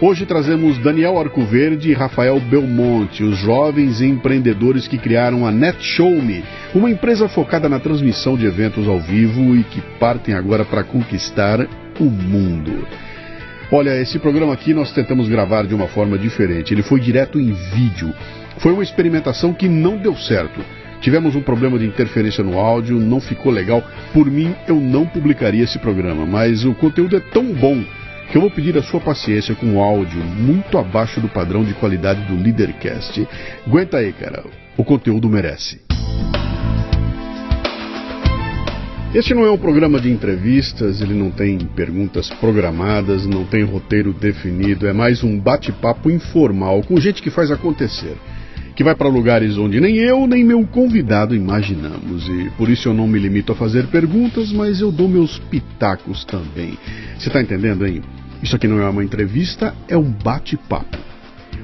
Hoje trazemos Daniel Arcoverde e Rafael Belmonte, os jovens empreendedores que criaram a NetShowMe, uma empresa focada na transmissão de eventos ao vivo e que partem agora para conquistar o mundo. Olha, esse programa aqui nós tentamos gravar de uma forma diferente. Ele foi direto em vídeo. Foi uma experimentação que não deu certo. Tivemos um problema de interferência no áudio, não ficou legal. Por mim, eu não publicaria esse programa, mas o conteúdo é tão bom que eu vou pedir a sua paciência com o áudio muito abaixo do padrão de qualidade do Leadercast. Aguenta aí, cara. O conteúdo merece. Este não é um programa de entrevistas, ele não tem perguntas programadas, não tem roteiro definido, é mais um bate-papo informal com gente que faz acontecer, que vai para lugares onde nem eu nem meu convidado imaginamos. E por isso eu não me limito a fazer perguntas, mas eu dou meus pitacos também. Você está entendendo, hein? Isso aqui não é uma entrevista, é um bate-papo.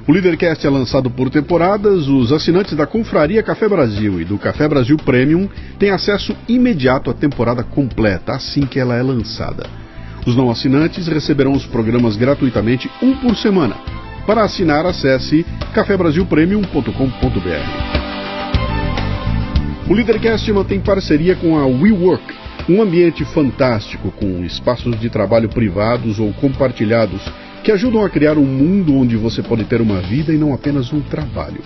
O Leadercast é lançado por temporadas. Os assinantes da Confraria Café Brasil e do Café Brasil Premium têm acesso imediato à temporada completa assim que ela é lançada. Os não assinantes receberão os programas gratuitamente um por semana. Para assinar, acesse cafebrasilpremium.com.br. O Leadercast mantém parceria com a WeWork, um ambiente fantástico com espaços de trabalho privados ou compartilhados que ajudam a criar um mundo onde você pode ter uma vida e não apenas um trabalho.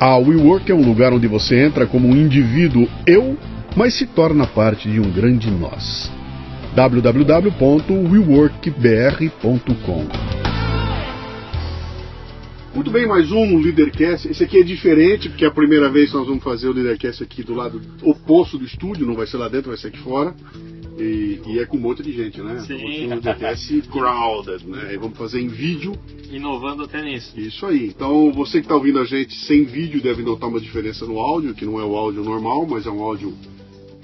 A WeWork é um lugar onde você entra como um indivíduo eu, mas se torna parte de um grande nós. www.weworkbr.com muito bem, mais um Leadercast. Esse aqui é diferente, porque é a primeira vez que nós vamos fazer o Leadercast aqui do lado oposto do estúdio, não vai ser lá dentro, vai ser aqui fora. E, e é com um monte de gente, né? Sim. Um Leadercast crowded, né? E vamos fazer em vídeo. Inovando até nisso. Isso aí. Então, você que está ouvindo a gente sem vídeo deve notar uma diferença no áudio, que não é o áudio normal, mas é um áudio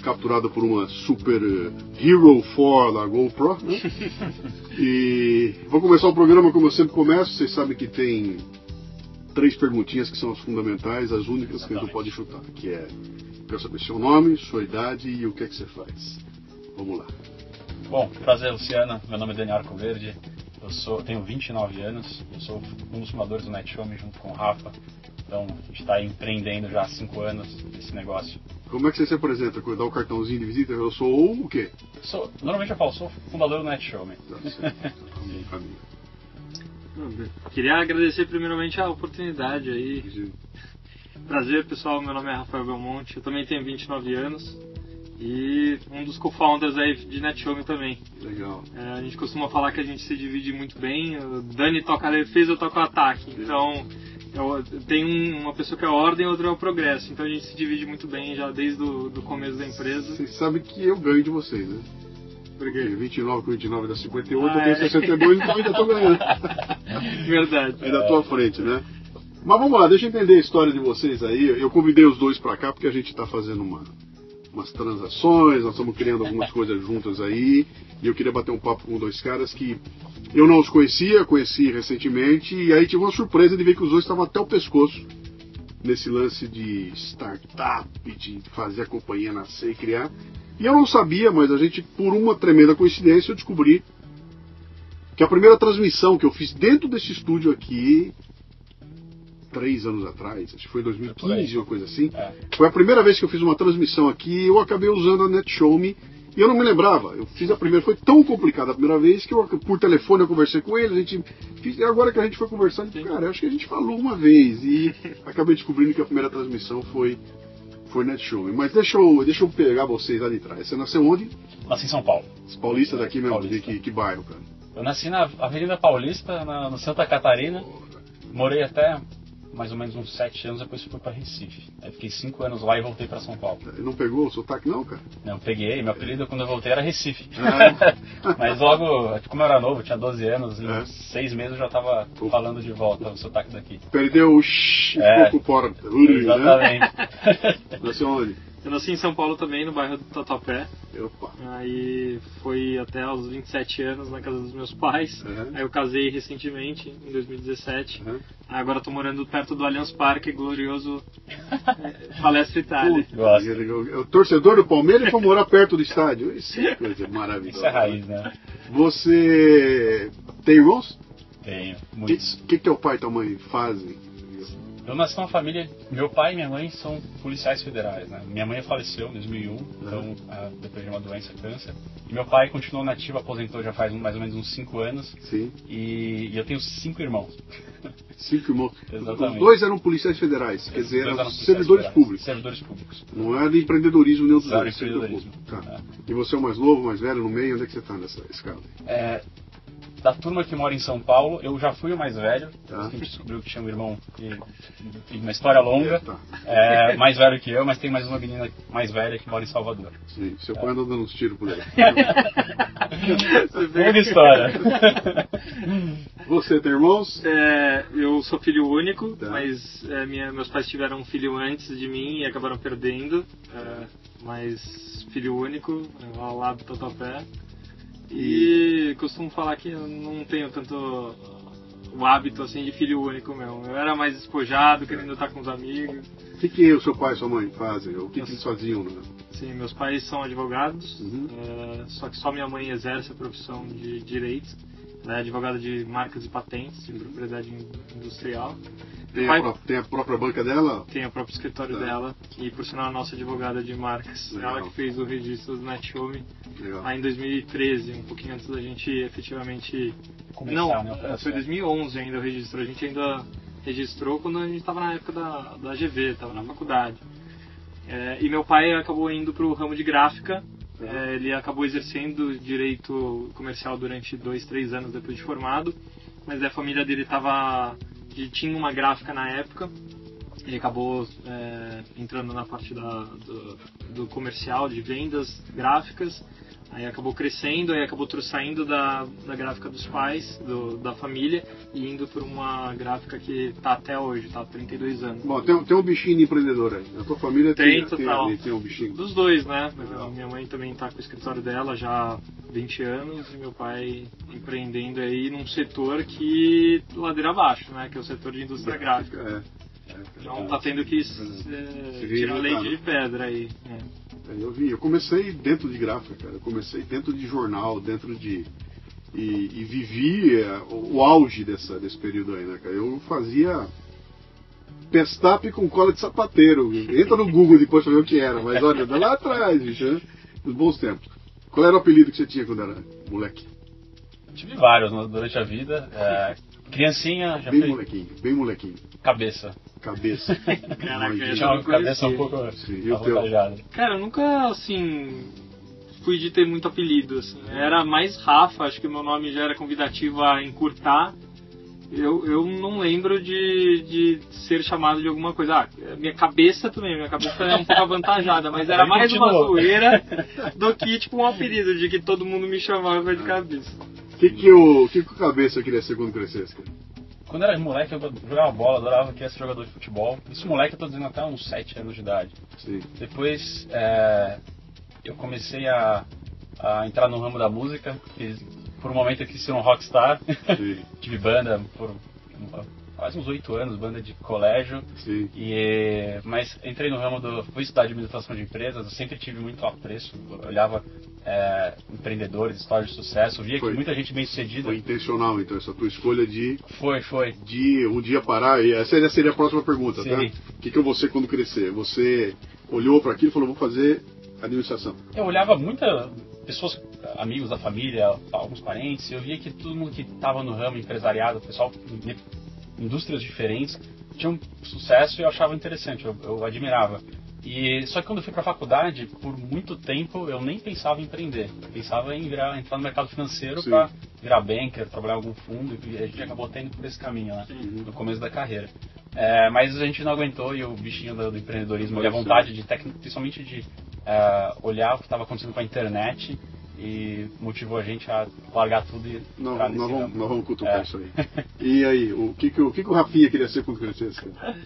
capturado por uma Super Hero 4 da GoPro. Né? e vou começar o programa como eu sempre começo. Vocês sabem que tem três perguntinhas que são as fundamentais, as únicas que a gente não pode chutar, que é quero saber seu nome, sua idade e o que é que você faz. Vamos lá. Bom, prazer, Luciana. Meu nome é Daniel Arcoverde. Eu sou, tenho 29 anos. Eu sou um dos fundadores do NetShowme junto com o Rafa. Então, a gente está empreendendo já há 5 anos esse negócio. Como é que você se apresenta? Dá o cartãozinho de visita? Eu sou o quê? Sou, normalmente eu falo, sou fundador do NetShowme. Tá certo. Queria agradecer primeiramente a oportunidade aí. Prazer, pessoal. Meu nome é Rafael Belmonte. Eu também tenho 29 anos e um dos co-founders aí de NetShowme também. Legal. É, a gente costuma falar que a gente se divide muito bem. O Dani toca a defesa, eu toco o ataque. Então, eu, tem uma pessoa que é a ordem e outra é o progresso. Então a gente se divide muito bem já desde o do começo da empresa. Vocês sabem que eu ganho de vocês, né? Porque 29 com 29 dá 58, Ah, eu tenho é. 62, então ainda tô ganhando. Verdade. Ainda tô à frente, né? Mas vamos lá, deixa eu entender a história de vocês aí. Eu convidei os dois pra cá porque a gente tá fazendo uma, umas transações, nós estamos criando algumas coisas juntas aí. E eu queria bater um papo com dois caras que eu não os conhecia, conheci recentemente. E aí tive uma surpresa de ver que os dois estavam até o pescoço nesse lance de startup, de fazer a companhia nascer e criar. E eu não sabia, mas a gente, por uma tremenda coincidência, eu descobri que a primeira transmissão que eu fiz dentro desse estúdio aqui, três anos atrás, acho que foi em 2015, uma coisa assim, É. foi a primeira vez que eu fiz uma transmissão aqui e eu acabei usando a NetShowMe e eu não me lembrava. Eu fiz a primeira, foi tão complicada a primeira vez que eu, por telefone eu conversei com ele, a gente fiz, e agora que a gente foi conversando, falei, cara, eu acho que a gente falou uma vez e acabei descobrindo que a primeira transmissão foi foi NetShowMe. Mas deixa eu, deixa eu pegar vocês lá de trás. Você nasceu onde? Nasci em São Paulo. Paulista daqui mesmo, de Paulista. que, que bairro, cara? Eu nasci na Avenida Paulista, na, no Santa Catarina. Morei até mais ou menos uns sete anos, depois fui para Recife. Aí fiquei cinco anos lá e voltei para São Paulo. Não pegou o sotaque não, cara? Não, peguei. Meu apelido quando eu voltei era Recife. É. Mas logo, como eu era novo, tinha 12 anos, em É. seis meses eu já estava falando de volta o sotaque daqui. Perdeu o shh, É. ficou por fora. Né? Exatamente. Nasceu onde? Eu nasci em São Paulo também, no bairro do Tatuapé. Opa. Aí foi até aos 27 anos na casa dos meus pais. Uhum. Aí eu casei recentemente, em 2017. Uhum. Agora tô morando perto do Allianz Parque, glorioso eh, Palestra Itália. Gosto. O torcedor do Palmeiras foi morar perto do estádio. Isso é coisa maravilhosa. Isso é raiz, né? Você tem irmãos? Tenho. O que, Muitos. que teu pai e tua mãe fazem? Eu nasci numa família. Meu pai e minha mãe são policiais federais, né? Minha mãe faleceu em 2001, então, ah, depois de uma doença, câncer. E meu pai continuou nativo, aposentou já faz mais ou menos uns 5 anos. Sim. E, e eu tenho cinco irmãos. Cinco irmãos. Exatamente. Os dois eram policiais federais, quer dizer, eram policiais servidores federais. públicos. Servidores públicos. Não de empreendedorismo nenhum dos dois. servidor empreendedorismo. Tá. É. E você é o mais novo, mais velho, no meio? Onde é que você está nessa escala? É, da turma que mora em São Paulo, eu já fui o mais velho. Tá. A gente descobriu que tinha um irmão e, e uma história longa. É. É, mais velho que eu, mas tem mais uma menina mais velha que mora em Salvador. Sim. Seu pai anda dando uns tiros por aí. Longa história. Você tem irmãos? É, eu sou filho único, Tá. mas é, minha- meus pais tiveram um filho antes de mim e acabaram perdendo. é, mas filho único, é, ao lado do Tatuapé. E costumo falar que eu não tenho tanto o hábito assim de filho único mesmo. Eu era mais despojado, querendo estar com os amigos. O que, que o seu pai e sua mãe fazem? O que, que eles faziam? Né? Sim, meus pais são advogados, Uhum. é, só que só minha mãe exerce a profissão de direito. Ela é advogada de marcas e patentes, de propriedade industrial. Tem, Pai- a, pró- tem a própria banca dela? Tem o próprio escritório Tá. dela e, por sinal, a nossa advogada de marcas. Legal. Ela que fez o registro do Netshow Legal. lá em 2013, um pouquinho antes da gente efetivamente. Começar, Não, né, operação. foi 2011 ainda o registro. A gente ainda registrou quando a gente estava na época da, da GV, estava na faculdade. É, e meu pai acabou indo para o ramo de gráfica. É, ele acabou exercendo direito comercial durante dois, três anos depois de formado. Mas a família dele tava, ele tinha uma gráfica na época. Ele acabou é, entrando na parte da, do, do comercial, de vendas gráficas. Aí acabou crescendo, aí acabou saindo da, da gráfica dos pais, do- da família, e indo para uma gráfica que está até hoje, está há 32 anos. Bom, tem, tem um bichinho de empreendedor aí. A tua família Tem, tem, tem, total. ali, tem um bichinho. Dos dois, né? Legal. Minha mãe também está com o escritório dela já há 20 anos e meu pai empreendendo aí num setor que ladeira abaixo, né? Que é o setor de indústria gráfica. É. Então tá tendo que reinventar, tirar leite de pedra aí. É, eu vi, eu comecei dentro de gráfica, cara. Eu comecei dentro de jornal, dentro de. E, e vivi é, o, auge dessa, desse período aí, né, cara? Eu fazia pestape com cola de sapateiro. Entra no Google depois pra ver o que era, mas olha, lá atrás, bicho, né? Nos bons tempos. Qual era o apelido que você tinha quando era moleque? Tive vários durante a vida. É, criancinha, já Bem fui molequinho, bem molequinho. cabeça. Cabeça. Caraca, uma não cabeça um pouco Sim, e o teu? avantajada. Cara, eu nunca, assim, fui de ter muito apelido, assim. Era mais Rafa, acho que o meu nome já era convidativo a encurtar. Eu, eu não lembro de, de ser chamado de alguma coisa. Ah, minha cabeça também, minha cabeça é um pouco avantajada, mas era mais uma zoeira do que, tipo, um apelido de que todo mundo me chamava de cabeça. O que, que, o, que, que o cabeça queria ser quando crescesse, cara? Quando era moleque, eu jogava bola, adorava que ser jogador de futebol. Isso moleque, eu tô dizendo até uns 7 anos de idade. Sim. Depois é, eu comecei a, a entrar no ramo da música, porque por um momento eu quis ser um rockstar. Tive banda por quase uns 8 anos, banda de colégio. Sim. E, mas entrei no ramo do. Fui estudar administração de empresas, eu sempre tive muito apreço. Olhava é, empreendedores, histórias de sucesso, via Foi. que muita gente bem sucedida. Foi intencional, então, essa tua escolha de, Foi, foi. de um dia parar. E essa seria- seria a próxima pergunta, Sim. tá? O que, que eu vou ser quando crescer? Você olhou para aquilo e falou, vou fazer administração. Eu olhava muita pessoas, amigos da família, alguns parentes, eu via que todo mundo que estava no ramo empresariado, pessoal de indústrias diferentes, tinha um sucesso e eu achava interessante, eu, eu admirava. E só que quando eu fui para a faculdade, por muito tempo eu nem pensava em empreender. Eu pensava em virar, entrar no mercado financeiro para virar banker, trabalhar em algum fundo, e a gente acabou tendo por esse caminho, né? Uhum. No começo da carreira. É, mas a gente não aguentou e o bichinho do, do empreendedorismo, e a vontade de, tec- principalmente de é, olhar o que estava acontecendo com a internet e motivou a gente a largar tudo e Nós, entrar nós nesse vamos, ramo. nós vamos cutucar É. isso aí. E aí, o que, que, o, que, que o Rafinha queria ser quando crescesse? Cara?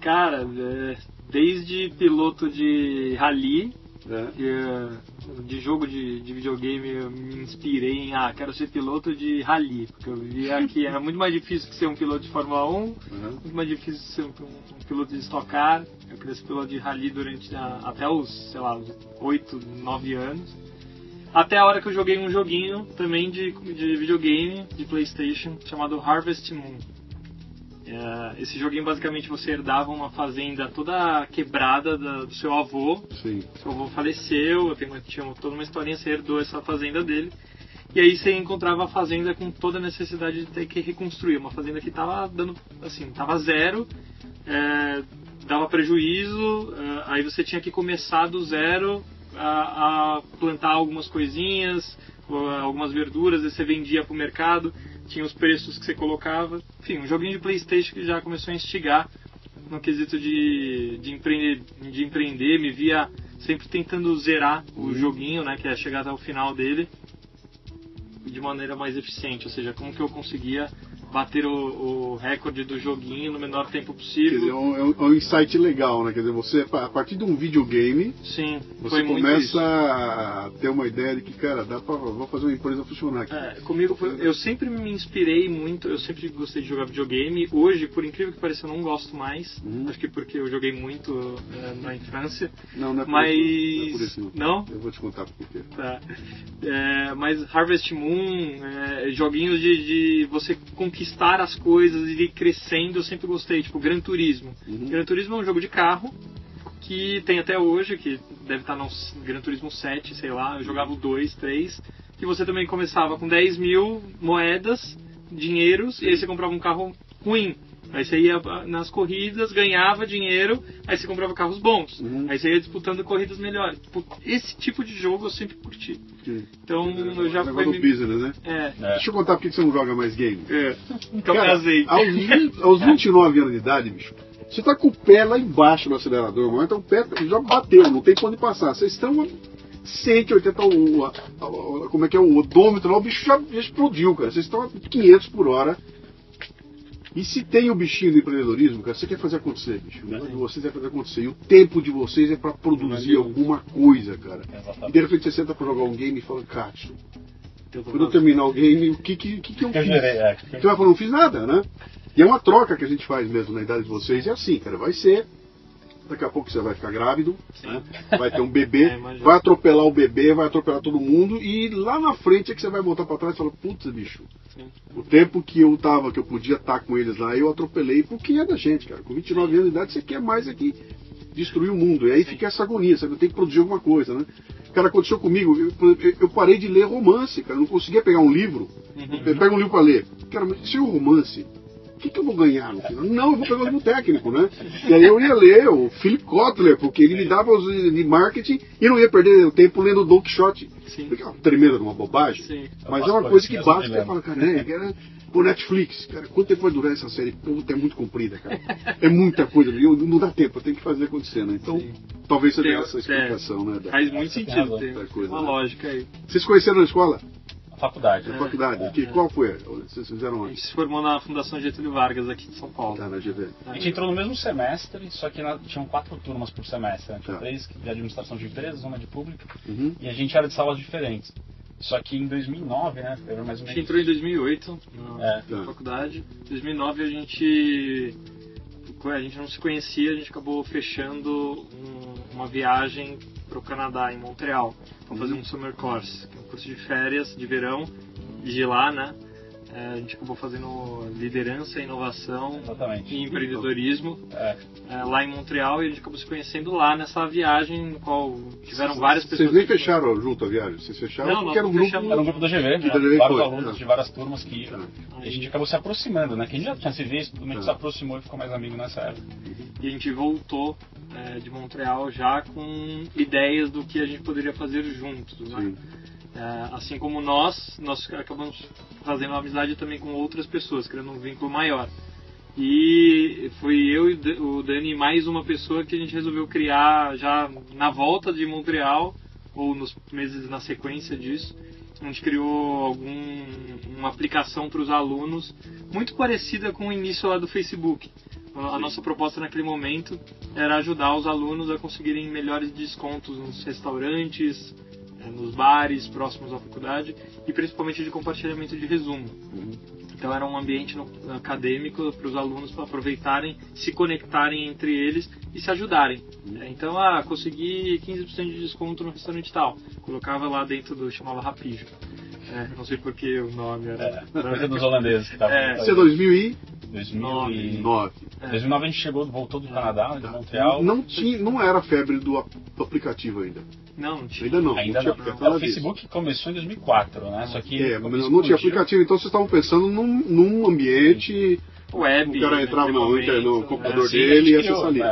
Cara, é, desde piloto de rally, É. é, de jogo de, de videogame, eu me inspirei em, ah, quero ser piloto de rally, porque eu via que era muito mais difícil que ser um piloto de Fórmula 1, Uhum. muito mais difícil ser um, um piloto de Stock Car. Eu queria ser piloto de rally durante a- até os, sei lá, os 8, 9 anos. Até a hora que eu joguei um joguinho também de, de videogame, de Playstation, chamado Harvest Moon. É, esse joguinho basicamente você herdava uma fazenda toda quebrada da- do seu avô. Sim. Seu avô faleceu, eu tenho, tinha toda uma historinha, você herdou essa fazenda dele. E aí você encontrava a fazenda com toda a necessidade de ter que reconstruir. Uma fazenda que estava dando, assim, estava zero, é, dava prejuízo, é, aí você tinha que começar do zero a, a plantar algumas coisinhas, ou algumas verduras, aí você vendia para o mercado, tinha os preços que você colocava. Enfim, um joguinho de Playstation que já começou a instigar no quesito de, de, empreender, de empreender, me via sempre tentando zerar o joguinho, né, que é chegar até o final dele de maneira mais eficiente, ou seja, como que eu conseguia bater o, o recorde do joguinho no menor tempo Quer dizer, é possível. um, é um- é um insight legal, né? Quer dizer, você, a partir de um videogame, Sim, você começa a ter uma ideia de que, cara, dá pra vou fazer uma empresa funcionar aqui. É, comigo eu sempre me inspirei muito, eu sempre gostei de jogar videogame. Hoje, por incrível que pareça, eu não gosto mais. Uhum. Acho que porque eu joguei muito é, na infância. Não, não é por Mas isso. Não é por isso, não. não? Eu vou te contar por quê. Tá. É, mas Harvest Moon, é, joguinhos de, de você conquistar as coisas e ir crescendo, eu sempre gostei. Tipo, Gran Turismo. Uhum. Gran Turismo é um jogo de carro que tem até hoje, que deve estar no Gran Turismo 7, sei lá. Eu jogava o 2, 3. Que você também começava com 10 mil moedas, dinheiros, e aí você comprava um carro ruim. Aí você ia nas corridas, ganhava dinheiro, aí você comprava carros bons. Uhum. Aí você ia disputando corridas melhores. Tipo, Esse tipo de jogo eu sempre curti. Sim. Então eu já o fui. do business, né? É. É. Deixa eu contar por que você não joga mais game. É. Então Cara, casei. Aos, 20, aos 29 anos de idade, bicho, você tá com o pé lá embaixo no acelerador, mas então o pé já bateu, não tem pra onde passar. Vocês estão a 180, o, a- a- como é que é o odômetro lá, o bicho já, já explodiu, cara. Vocês estão a 500 por hora. E se tem o bichinho do empreendedorismo, cara, você quer fazer acontecer, bicho. O negócio de vocês é fazer acontecer. E o tempo de vocês é pra produzir alguma coisa, cara. E de repente você senta pra jogar um game e fala, tô quando eu terminar o game, o que, que, que, que eu fiz? Você vai falar, não fiz nada, né? E é uma troca que a gente faz mesmo na idade de vocês. É assim, cara, vai ser. Daqui a pouco você vai ficar grávido, né? vai ter um bebê, É, vai atropelar o bebê, vai atropelar todo mundo, e lá na frente é que você vai voltar pra trás e falar, putz, bicho, Sim. o tempo que eu tava, que eu podia estar com eles lá, eu atropelei porque é da gente, cara. Com 29 anos de idade, você quer mais aqui destruir o mundo. E aí fica essa agonia, sabe? Eu tenho que produzir alguma coisa, né? Cara, aconteceu comigo, eu, eu- parei de ler romance, cara. Eu não conseguia pegar um livro. Uhum. Eu pego um livro pra ler. Cara, mas se um romance, o que, que eu vou ganhar no final? Não, eu vou pegar livro técnico, né? E aí eu ia ler o Philip Kotler, porque ele me dava os de marketing e não ia perder o tempo lendo Don Quixote. Sim. Porque é uma tremenda de uma bobagem. Sim. Mas é uma coisa que que eu bate, sou você fala, cara, né? O Netflix, cara, quanto tempo vai durar essa série? Puta, é muito comprida, cara. É muita coisa, viu? Não dá tempo, tem que fazer acontecer, né? Então, Sim. talvez tenha essa é. explicação, né? da- Faz muito sentido, tem coisa, uma né? lógica aí. Vocês conheceram na escola? A faculdade. Na faculdade? Que, qual foi? Vocês fizeram A onde? gente se formou na Fundação Getúlio Vargas aqui de São Paulo. Tá, na GV. A gente entrou no mesmo semestre, só que na- tinham quatro turmas por semestre. Né? Tinha Tá. três de administração de empresas, uma de pública, Uhum. e a gente era de salas diferentes. Só que em 2009, né, foi mais ou A gente menos... entrou em 2008 na, É. na Tá. faculdade. Em 2009 a gente a gente não se conhecia, a gente acabou fechando um- uma viagem para o Canadá, em Montreal, para fazer um summer course, é um curso de férias de verão, de lá, né? É, a gente acabou fazendo liderança, inovação Exatamente. e empreendedorismo É, é, lá em Montreal e a gente acabou se conhecendo lá nessa viagem, no qual tiveram várias pessoas. Vocês nem que- fecharam junto a viagem? Vocês fecharam Não, porque era um grupo... era um grupo da GV, Que né, da GV vários foi, alunos é. de várias turmas que Tá. e a gente acabou se aproximando, né? Quem já tinha se visto, todo mundo Tá. se aproximou e ficou mais amigo nessa época. E a gente voltou é, de Montreal já com ideias do que a gente poderia fazer juntos, né? Sim. É, assim como nós, nós acabamos fazendo uma amizade também com outras pessoas, criando um vínculo maior. E foi eu e o Dani mais uma pessoa que a gente resolveu criar já na volta de Montreal, ou nos meses na sequência disso. A gente criou algum, uma aplicação para os alunos muito parecida com o início lá do Facebook. A nossa proposta naquele momento era ajudar os alunos a conseguirem melhores descontos nos restaurantes, nos bares próximos à faculdade e principalmente de compartilhamento de resumo. Então era um ambiente acadêmico para os alunos para aproveitarem, se conectarem entre eles e se ajudarem. Então, ah, consegui 15% de desconto no restaurante tal. Colocava lá dentro do, chamava Rapijo. É, não sei porque o nome era. É, coisa dos holandeses que estavam. É. Isso é 2000 e... 2009. É. 2009 a gente chegou, voltou do Canadá, de Montreal. Não, tinha, não era febre do, do aplicativo ainda. Não, não tinha. Ainda não. Ainda não. não. não. O Facebook começou em 2004, né? Só que é, mas não tinha aplicativo, então vocês estavam pensando num, num ambiente web. O cara entrava no, momento, no computador é, sim, dele e acessava ali.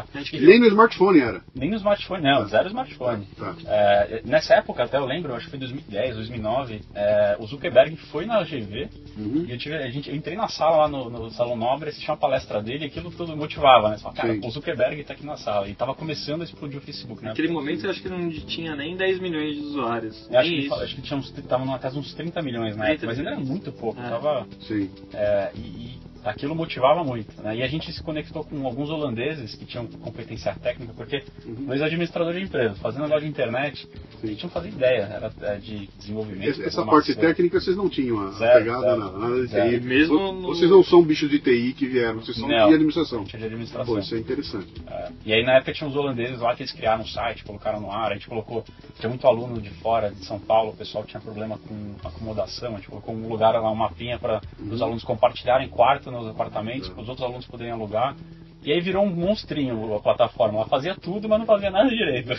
Nem no smartphone era. Nem no smartphone, não, zero smartphone. Tá. É, nessa época, até eu lembro, acho que foi 2010, 2009, é, o Zuckerberg foi na GV Uhum. e eu, tive, a gente, eu entrei na sala lá no, no Salão Nobre, assisti uma palestra dele e aquilo tudo motivava, né? Você fala, cara, Sim. o Zuckerberg tá aqui na sala e tava começando a explodir o Facebook, né? Naquele momento eu acho que não tinha nem 10 milhões de usuários. Eu acho, nem que, isso. acho que tinha uns, tava na casa uns 30 milhões na 30 época, mas ainda era muito pouco. É. Tava, Sim. é, e, e aquilo motivava muito. Né? E a gente se conectou com alguns holandeses que tinham competência técnica, porque Uhum. dois administradores de empresa, fazendo negócio de internet, a gente não fazia ideia era, é, de desenvolvimento. Essa, parte técnica vocês não tinham a Zero, pegada zero. na. TI. Mesmo no- Vocês não são bichos de TI que vieram, vocês são Não. de administração. De administração. Pô, isso é interessante. É, E aí na época tinha uns holandeses lá que eles criaram um site, colocaram no ar, a gente colocou, tinha muito aluno de fora, de São Paulo, o pessoal tinha problema com acomodação, a gente colocou um lugar lá, um mapinha para os alunos compartilharem quarto nos apartamentos, para os outros alunos poderem alugar. E aí virou um monstrinho a plataforma, ela fazia tudo, mas não fazia nada direito.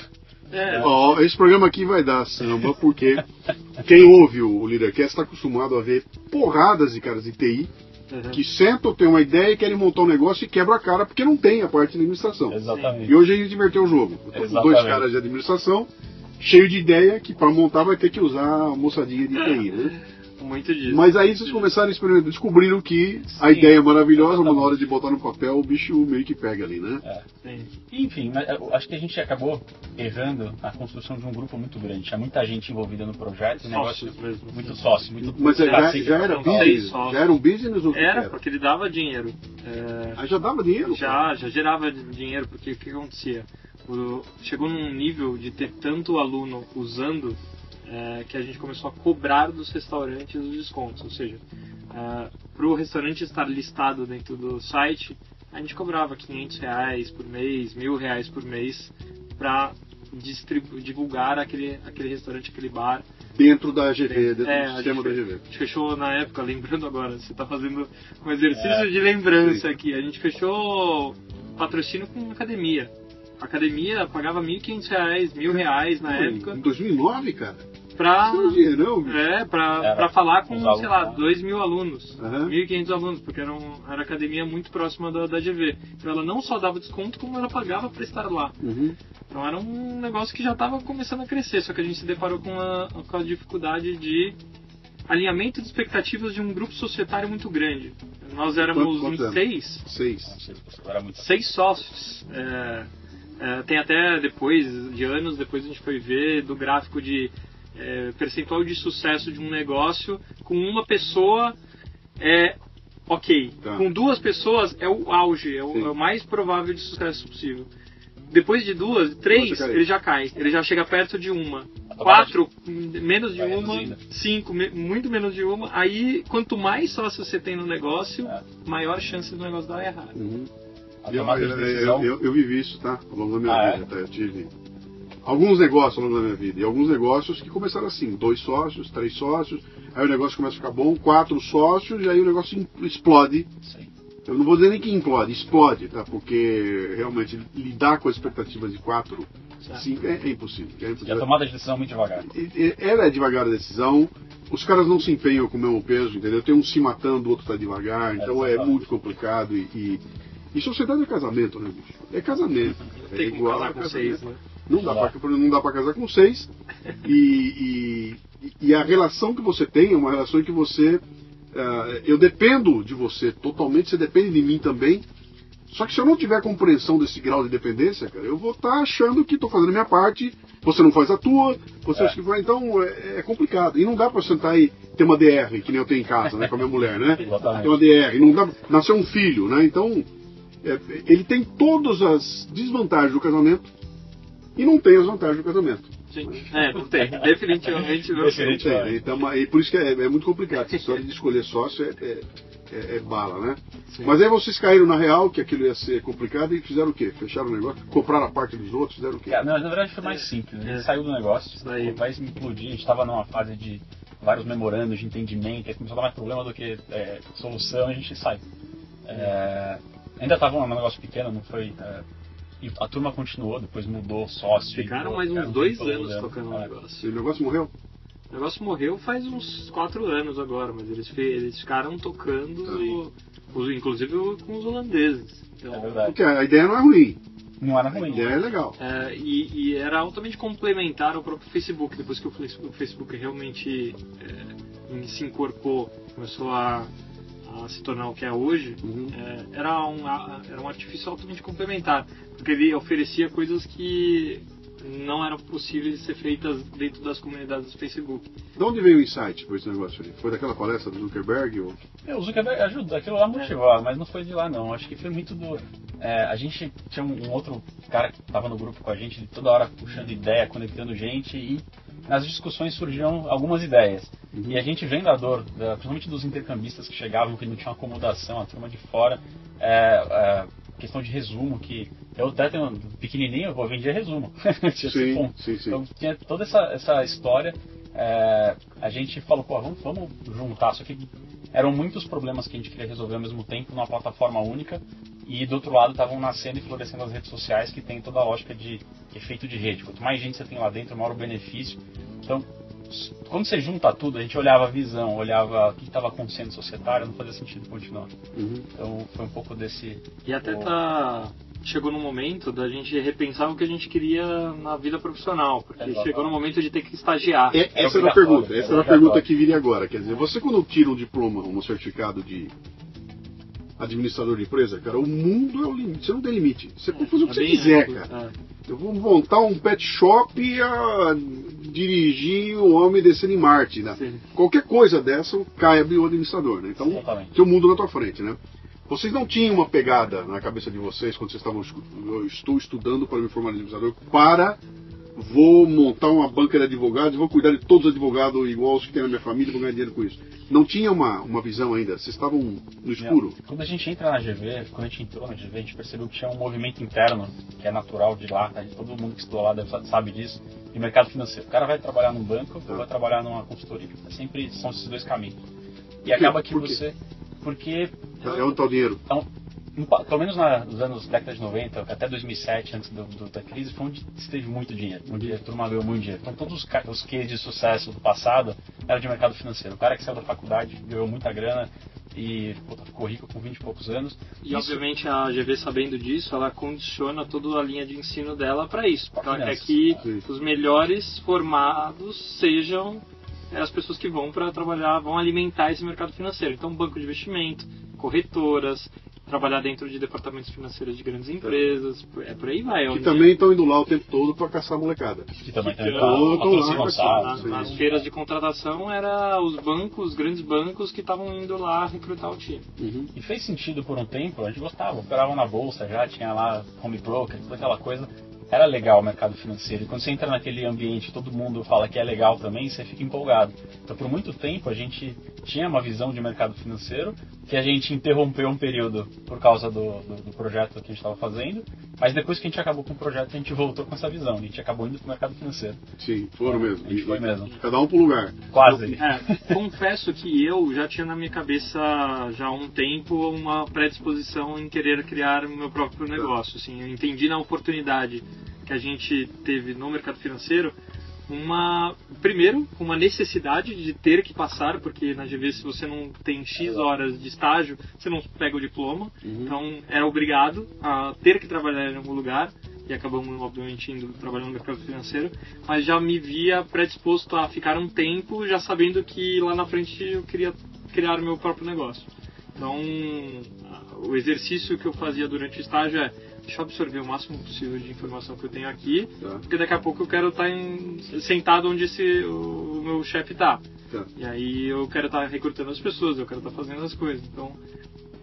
É, Ó, esse programa aqui vai dar samba, porque quem ouve o Leadercast está acostumado a ver porradas de caras de TI uhum. que sentam, tem uma ideia, querem montar um negócio e quebra a cara porque não tem a parte de administração. Exatamente. E hoje a gente inverteu o jogo. Eu tô com dois caras de administração, cheio de ideia, que para montar vai ter que usar a moçadinha de TI, né? Muito disso. Mas aí vocês começaram a experimentar, descobriram que a Sim, ideia é maravilhosa, mas na hora de botar no papel o bicho meio que pega ali, né? É. Sim. Enfim, acho que a gente acabou errando na construção de um grupo muito grande. Tinha muita gente envolvida no projeto, negócio mesmo. muito sócio, muito Mas já, assim, já era business? Já era um business ou Era, era? porque ele dava dinheiro. É, Aí já dava dinheiro? já, já gerava dinheiro, porque o que acontecia? O- chegou num nível de ter tanto aluno usando é, que a gente começou a cobrar dos restaurantes os descontos. Ou seja, para o restaurante estar listado dentro do site, a gente cobrava 500 reais por mês, mil reais por mês para divulgar aquele, aquele restaurante, aquele bar Dentro da GV, dentro é, do sistema da gente, GV. a gente fechou na época, lembrando agora, você está fazendo um exercício É. de lembrança aqui. A gente fechou patrocínio com academia. A academia pagava 1.500 reais, mil reais na Pô, época Em 2009, cara? pra, Isso é um dinheirão, bicho. é, pra, Era pra falar com, sei lá, alunos, né? 2 mil alunos. Aham. 1.500 alunos, porque era, um, era academia muito próxima da, da GV. Então ela não só dava desconto, como ela pagava para estar lá. Uhum. Então era um negócio que já estava começando a crescer, só que a gente se deparou com a, com a dificuldade de alinhamento de expectativas de um grupo societário muito grande. Nós éramos quantos em eram? seis, Seis. Seis sócios. É, é, tem até depois de anos, depois a gente foi ver do gráfico de é, percentual de sucesso de um negócio com uma pessoa é ok, Tá. com duas pessoas é o auge, é o, é o mais provável de sucesso possível. Depois de duas, três, ele já cai, ele já chega perto de uma. Quatro, menos de vai uma, reduzindo. cinco, me- muito menos de uma. Aí, quanto mais sócios você tem no negócio, É. maior chance do negócio dar errado. Uhum. A Eu, tomada de eu- decisão. eu- eu vivi isso, tá? Ao longo da minha Ah, vida. Tá? Eu tive alguns negócios ao longo da minha vida. E alguns negócios que começaram assim: dois sócios, três sócios. Aí o negócio começa a ficar bom, quatro sócios, e aí o negócio explode. Sim. Eu não vou dizer nem que implode, explode, tá? Porque realmente lidar com as expectativas de quatro, Certo. cinco é, é impossível. É E a impossível. tomada de decisão muito devagar. Ela é devagar a decisão, os caras não se empenham com o mesmo peso, entendeu? Tem um se matando, o outro tá devagar, então é, exatamente. muito complicado. E, e, e sociedade é casamento, né, bicho? É casamento. É Tem que igual casar com seis, né? Não dá, pra, não dá pra casar com seis. E, e, e a relação que você tem é uma relação em que você uh, eu dependo de você totalmente, você depende de mim também. Só que se eu não tiver compreensão desse grau de dependência, cara, eu vou estar tá achando que estou fazendo a minha parte, você não faz a tua, você é. acha que vai. Então é, é, complicado. E não dá para sentar e ter uma DR, que nem eu tenho em casa, né, com a minha mulher, né? Tem uma DR. Não dá, nasceu um filho, né? Então, é, ele tem todas as desvantagens do casamento e não tem as vantagens do casamento. Sim. É, não tem. Definitivamente não, Definitivamente. tem. Então, e por isso que é, é muito complicado. Essa história de escolher sócio é, é é, é bala, né? Sim. Mas aí vocês caíram na real que aquilo ia ser complicado e fizeram o quê? Fecharam o negócio? Compraram a parte dos outros? Fizeram o quê? É, não, na verdade foi mais simples. A gente é. saiu do negócio, o país implodir, a gente estava numa fase de vários memorandos de entendimento, aí começou a dar mais problema do que é, solução, a gente saiu. É, ainda estava um negócio pequeno, não foi. É, e a turma continuou, depois mudou sócio. Ficaram mais uns dois anos tocando o negócio. E o negócio morreu? O negócio morreu faz uns 4 anos agora, mas eles, eles ficaram tocando, tá. inclusive com os holandeses. Então, é verdade. Porque a ideia não é ruim. Não era ruim. A ideia é legal. É, e, e, era altamente complementar ao próprio Facebook. Depois que o Facebook realmente é, se incorporou, começou a, a, se tornar o que é hoje, uhum. é, era, um, era um artifício altamente complementar. Porque ele oferecia coisas que não eram possíveis de ser feitas dentro das comunidades do Facebook. De onde veio o insight por esse negócio ali? Foi daquela palestra do Zuckerberg? Ou... É, o Zuckerberg ajuda, aquilo lá motivou, é. mas não foi de lá não. Acho que foi muito do. É, a gente tinha um, outro cara que estava no grupo com a gente, toda hora puxando ideia, conectando gente e nas discussões surgiam algumas ideias. Uhum. E a gente vendo a dor, principalmente dos intercambistas que chegavam, que não tinham acomodação, a turma de fora, é, é, questão de resumo, que eu até tenho um pequenininho, eu vendia resumo. sim, sim, sim. Então tinha toda essa, essa história. É, a gente falou, pô, vamos, vamos juntar. Só que eram muitos problemas que a gente queria resolver ao mesmo tempo numa plataforma única. E do outro lado estavam nascendo e florescendo as redes sociais que tem toda a lógica de efeito de rede. Quanto mais gente você tem lá dentro, maior o benefício. Então, quando você junta tudo, a gente olhava a visão, olhava o que estava acontecendo societário, não fazia sentido continuar. Uhum. Então foi um pouco desse. E até tá chegou no momento da gente repensar o que a gente queria na vida profissional, porque chegou no momento de ter que estagiar. É, essa é, é a pergunta, essa é a pergunta que viria agora. Quer dizer, você quando tira um diploma, um certificado de administrador de empresa, cara, o mundo é o limite, você não tem limite. Você pode fazer o que é você quiser, cara. É. Eu vou montar um pet shop a dirigir o homem descendo em Marte, né? Qualquer coisa dessa cai o administrador, né? Então, tem o mundo na tua frente, né? Vocês não tinham uma pegada na cabeça de vocês quando vocês estavam eu estou estudando para me formar administrador para vou montar uma banca de advogados, vou cuidar de todos os advogados igual os que tem na minha família, vou ganhar dinheiro com isso. Não tinha uma, uma visão ainda, vocês estavam no escuro. Quando a gente entra na GV, quando a gente entrou na GV, a gente percebeu que tinha um movimento interno, que é natural de lá, tá? todo mundo que estudou lá deve, sabe disso, de mercado financeiro. O cara vai trabalhar num banco ou vai trabalhar numa consultoria. Sempre são esses dois caminhos. E acaba que você porque. É onde está o dinheiro? Então, pelo menos nos anos década de 90, até 2007, antes do, do, da crise, foi onde esteve muito dinheiro, onde a turma ganhou muito dinheiro. Então, todos os, os cases de sucesso do passado eram de mercado financeiro. O cara que saiu da faculdade ganhou muita grana e puta, ficou rico com 20 e poucos anos. E, isso... obviamente, a GV, sabendo disso, ela condiciona toda a linha de ensino dela para isso. Porque ela quer que os melhores formados sejam é as pessoas que vão para trabalhar, vão alimentar esse mercado financeiro. Então, banco de investimento, corretoras, trabalhar dentro de departamentos financeiros de grandes empresas, é por aí vai. Que também estão indo lá o tempo todo para caçar a molecada. Que também estão lá, lá nas, nas feiras de contratação era os bancos, os grandes bancos que estavam indo lá recrutar o time. Uhum. E fez sentido por um tempo, a gente gostava, operava na bolsa já, tinha lá home broker, toda aquela coisa era legal o mercado financeiro. E quando você entra naquele ambiente, todo mundo fala que é legal também, você fica empolgado. Então, por muito tempo, a gente tinha uma visão de mercado financeiro que a gente interrompeu um período por causa do, do, do projeto que a gente estava fazendo, mas depois que a gente acabou com o projeto, a gente voltou com essa visão. A gente acabou indo para o mercado financeiro. Sim, foram mesmo. A gente foi mesmo. Cada um para um lugar. Quase. É, confesso que eu já tinha na minha cabeça já há um tempo uma predisposição em querer criar o meu próprio negócio. Assim, eu entendi na oportunidade que a gente teve no mercado financeiro uma primeiro uma necessidade de ter que passar porque na GV se você não tem x horas de estágio você não pega o diploma uhum. então é obrigado a ter que trabalhar em algum lugar e acabamos obviamente indo trabalhando no mercado financeiro mas já me via predisposto a ficar um tempo já sabendo que lá na frente eu queria criar o meu próprio negócio. Então, o exercício que eu fazia durante o estágio é deixa eu absorver o máximo possível de informação que eu tenho aqui, Tá. porque daqui a pouco eu quero estar em- sentado onde esse, o, o meu chefe está. Tá. E aí eu quero estar recrutando as pessoas, eu quero estar fazendo as coisas. Então,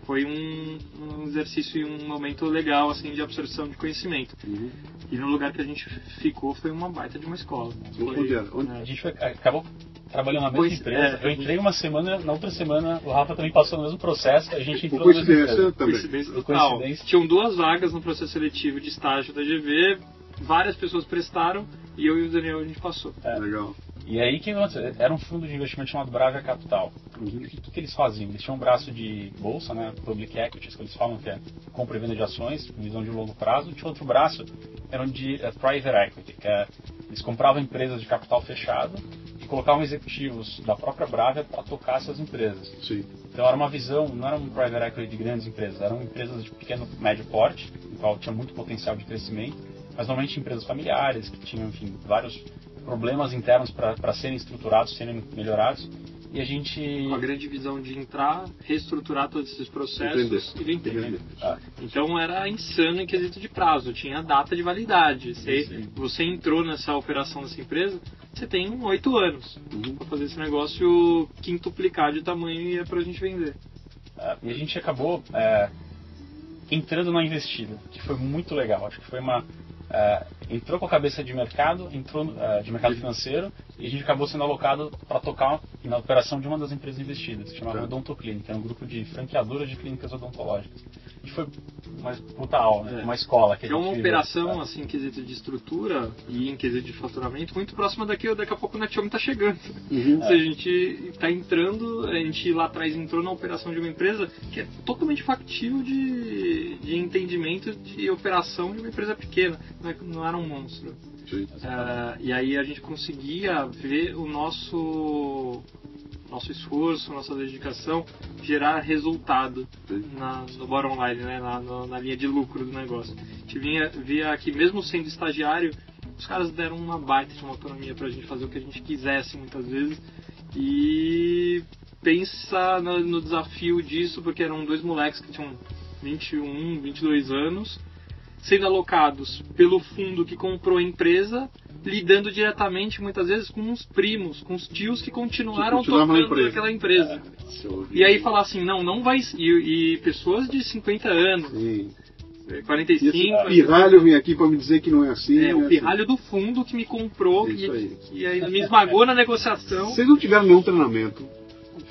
foi um, um exercício e um momento legal assim de absorção de conhecimento. Uhum. E no lugar que a gente ficou foi uma baita de uma escola. Foi? Onde? A gente foi- acabou trabalhando na mesma Pois, empresa. é. eu entrei uma semana, na outra semana o Rafa também passou no mesmo processo, a gente entrou na mesma coincidência também. Coincidência total. coincidência. Tinham duas vagas no processo seletivo de estágio da GV, várias pessoas prestaram e eu e o Daniel a gente passou. Legal. E aí que aconteceu? era um fundo de investimento chamado Bravia Capital. Uhum. O que, que eles faziam? Eles tinham um braço de bolsa, né, public equities, que eles falam que é compra e venda de ações, visão de longo prazo. Tinha outro braço, era um de eh, private equity, que é, eles compravam empresas de capital fechado e colocavam executivos da própria Bravia para tocar essas empresas. Sim. Então era uma visão, não era um private equity de grandes empresas, eram empresas de pequeno, médio porte, no qual tinha muito potencial de crescimento, mas normalmente empresas familiares, que tinham, enfim, vários problemas internos para serem estruturados, serem melhorados. E a gente. Com a grande visão de entrar, reestruturar todos esses processos Entender. e vender. Entender. Ah, Então era insano em quesito de prazo, tinha data de validade. Você, Sim. você entrou nessa operação dessa empresa, você tem oito anos Uhum. para fazer esse negócio quintuplicar de tamanho e é pra gente vender. ah, e a gente acabou é, entrando na investida, que foi muito legal. Acho que foi uma. É, entrou com a cabeça de mercado, entrou é, de mercado financeiro e a gente acabou sendo alocado para tocar na operação de uma das empresas investidas, que chamava Tá. Odontoclinic, era um grupo de franqueadoras de clínicas odontológicas. E foi uma puta aula, né? É. uma escola que a É gente uma operação, É. assim, em quesito de estrutura e em quesito de faturamento, muito próxima daqui, daqui a pouco o Netiome tá chegando. Uhum. Seja, a gente está entrando, a gente lá atrás entrou na operação de uma empresa que é totalmente factível de, de entendimento de operação de uma empresa pequena, não, é- era um monstro. Sim. Ah, e aí a gente conseguia ver o nosso nosso esforço, nossa dedicação gerar resultado na, no bottom line, né? na, no- na linha de lucro do negócio. A gente vinha, via que mesmo sendo estagiário, os caras deram uma baita de uma autonomia pra gente fazer o que a gente quisesse muitas vezes. E pensa no, no desafio disso, porque eram dois moleques que tinham 21, 22 anos, sendo alocados pelo fundo que comprou a empresa, lidando diretamente muitas vezes com os primos, com os tios que continuaram Que tocando empresa. aquela empresa. Ouvi- E aí falar assim, não, não vai. E, e pessoas de 50 anos, Sim. E 45. esse pirralho vem aqui pra me dizer que não é assim. É, é o assim. pirralho do fundo que me comprou Isso e, aí. e aí me esmagou na negociação. Vocês não tiveram nenhum treinamento